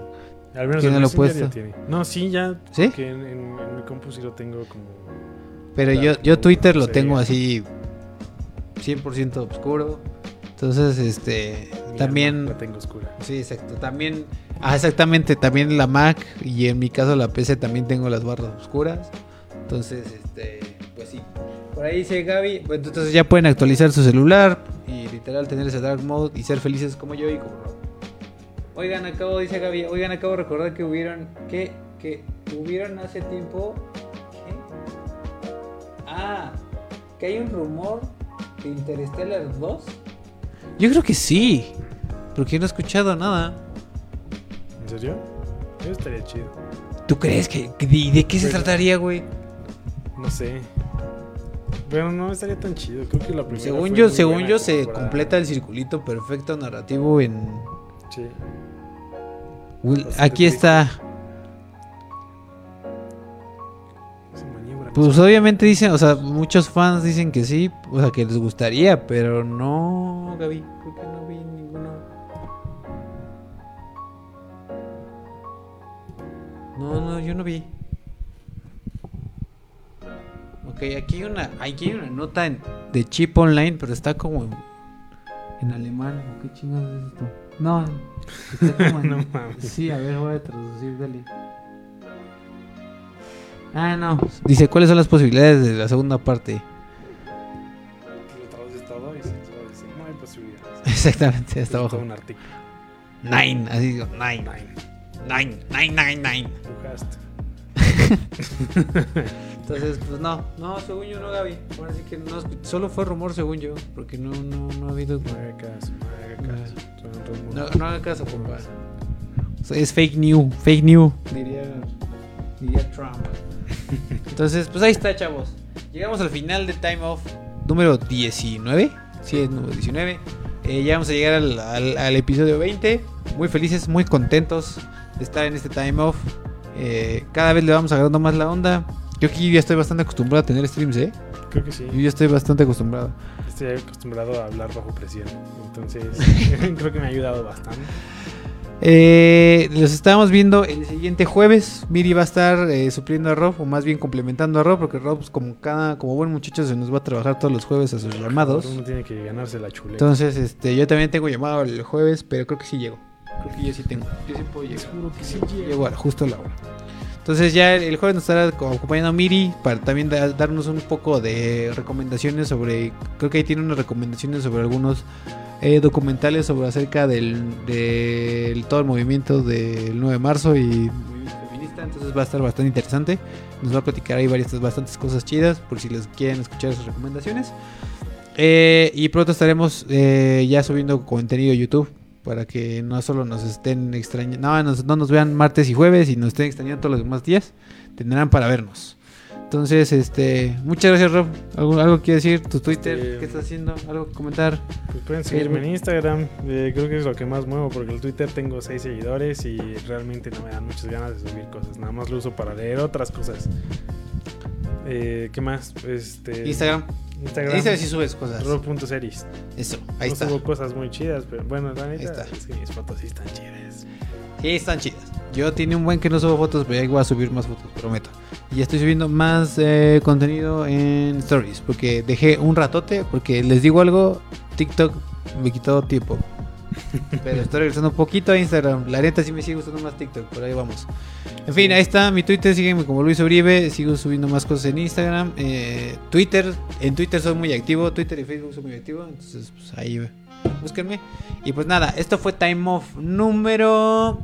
Al menos ¿Quién el no lo puesto? tiene. No, sí, ya. ¿Sí? Que en, en- en mi compu sí lo tengo como. Pero yo, yo Twitter lo tengo así 100% oscuro. Entonces, este, mi también... La tengo oscura. Sí, exacto. También, ah, exactamente, también la Mac y en mi caso la PC también tengo las barras oscuras. Entonces, este, pues sí. Por ahí dice Gaby, pues, entonces ya pueden actualizar su celular y literal tener ese dark mode y ser felices como yo y como Rob. Oigan, acabo, dice Gaby, oigan, acabo de recordar que hubieron, que que hubieron hace tiempo. ¿qué? Ah, que hay un rumor de Interstellar 2. Yo creo que sí, porque no he escuchado nada. ¿En serio? Eso estaría chido. ¿Tú crees que, que- de, de qué se Pero- trataría, güey? No sé. Pero no estaría tan chido. Creo que la primera. Según yo, según yo se para- completa el circulito perfecto narrativo en Sí. Will- aquí está. Pues obviamente dicen, o sea, muchos fans dicen que sí, o sea, que les gustaría, pero no, Gaby, creo que no vi ninguno. No, no, yo no vi. Ok, aquí hay una, aquí hay una nota en- de chip online, pero está como en, alemán. ¿o ¿Qué chingados es esto? No, está como en- No mames. Sí, a ver, voy a traducir, dale. Ah, no. Dice, ¿cuáles son las posibilidades de la segunda parte? Lo traduces todo y se dice, no hay posibilidades. Exactamente, hasta abajo. un artículo. Nine, así digo, nine. Nine. Nine, nine, nine, nine. Entonces, pues no, no, según yo no, Gaby. Ahora sí que no, solo fue rumor, según yo, porque no, no, no ha habido. No haga caso, no haga caso. No, no haga caso. O sea, es fake news, fake news. Diría, diría Trump. Entonces, pues ahí está, chavos. Llegamos al final del Time Off número 19. Sí, es número 19. Eh, ya vamos a llegar al, al- al episodio 20. Muy felices, muy contentos de estar en este Time Off. Eh, cada vez le vamos agarrando más la onda. Yo aquí ya estoy bastante acostumbrado a tener streams, ¿eh? Creo que sí. Yo ya estoy bastante acostumbrado. Estoy acostumbrado a hablar bajo presión. Entonces, creo que me ha ayudado bastante. Eh, los estábamos viendo el siguiente jueves. Miri va a estar eh, supliendo a Rob, o más bien complementando a Rob, porque Rob, pues, como cada, como buen muchacho, se nos va a trabajar todos los jueves a sus llamados. Uno tiene que ganarse la chuleta. Entonces, este, yo también tengo llamado el jueves, pero creo que sí llego. Creo que yo sí tengo. Yo sí puedo llegar. Seguro que sí Llego llego. a- justo a la hora. Entonces ya el, el jueves nos estará co- acompañando Miri para también da- darnos un poco de recomendaciones sobre, creo que ahí tiene unas recomendaciones sobre algunos eh, documentales sobre acerca del, todo el movimiento del 9 de marzo y feminista, entonces va a estar bastante interesante. Nos va a platicar ahí varias bastantes cosas chidas por si les quieren escuchar sus recomendaciones. Eh, y pronto estaremos eh, ya subiendo contenido a YouTube para que no solo nos estén extrañando, no, nos- no nos vean martes y jueves y nos estén extrañando todos los demás días, tendrán para vernos. Entonces, este, muchas gracias Rob. ¿Algo, algo que decir? ¿Tu Twitter? Este- ¿Qué estás haciendo? ¿Algo que comentar? Pues pueden seguirme en Instagram. eh, creo que es lo que más muevo porque en Twitter tengo 6 seguidores y realmente no me dan muchas ganas de subir cosas. Nada más lo uso para leer otras cosas. Eh, ¿Qué más? Este, Instagram. Instagram. Instagram sí subes cosas. Rob.series. Eso, ahí no está. subo cosas muy chidas, pero bueno, la neta está. es que mis fotos sí están chidas. Sí, están chidas. Yo tiene un buen que no subo fotos, pero ya voy a subir más fotos, prometo. Y ya estoy subiendo más eh, contenido en stories, porque dejé un ratote, porque les digo algo, TikTok me quitó tiempo. Pero estoy regresando un poquito a Instagram. La neta sí me sigue gustando más TikTok, por ahí vamos. En fin, ahí está mi Twitter, sígueme como Luis Uribe, sigo subiendo más cosas en Instagram. eh, Twitter, en Twitter soy muy activo, Twitter y Facebook soy muy activo, entonces pues ahí búsquenme. Y pues nada, esto fue Time Off número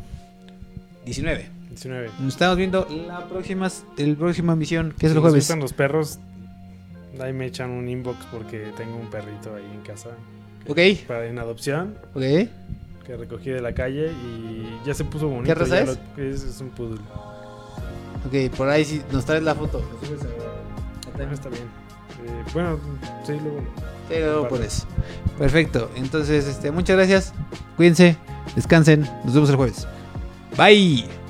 19. 19. Nos estamos viendo la próxima, el próxima misión, que es Si el jueves. gustan los perros, ahí me echan un inbox porque tengo un perrito ahí en casa Ok, para en adopción ok. que recogí de la calle y ya se puso bonito. ¿Qué raza es? lo- es? es un poodle. Ok, por ahí sí nos traes la foto. Está bien. Eh, bueno, sí, luego. Sí, luego pones. Perfecto. Entonces, este, muchas gracias. Cuídense, descansen. Nos vemos el jueves. Bye.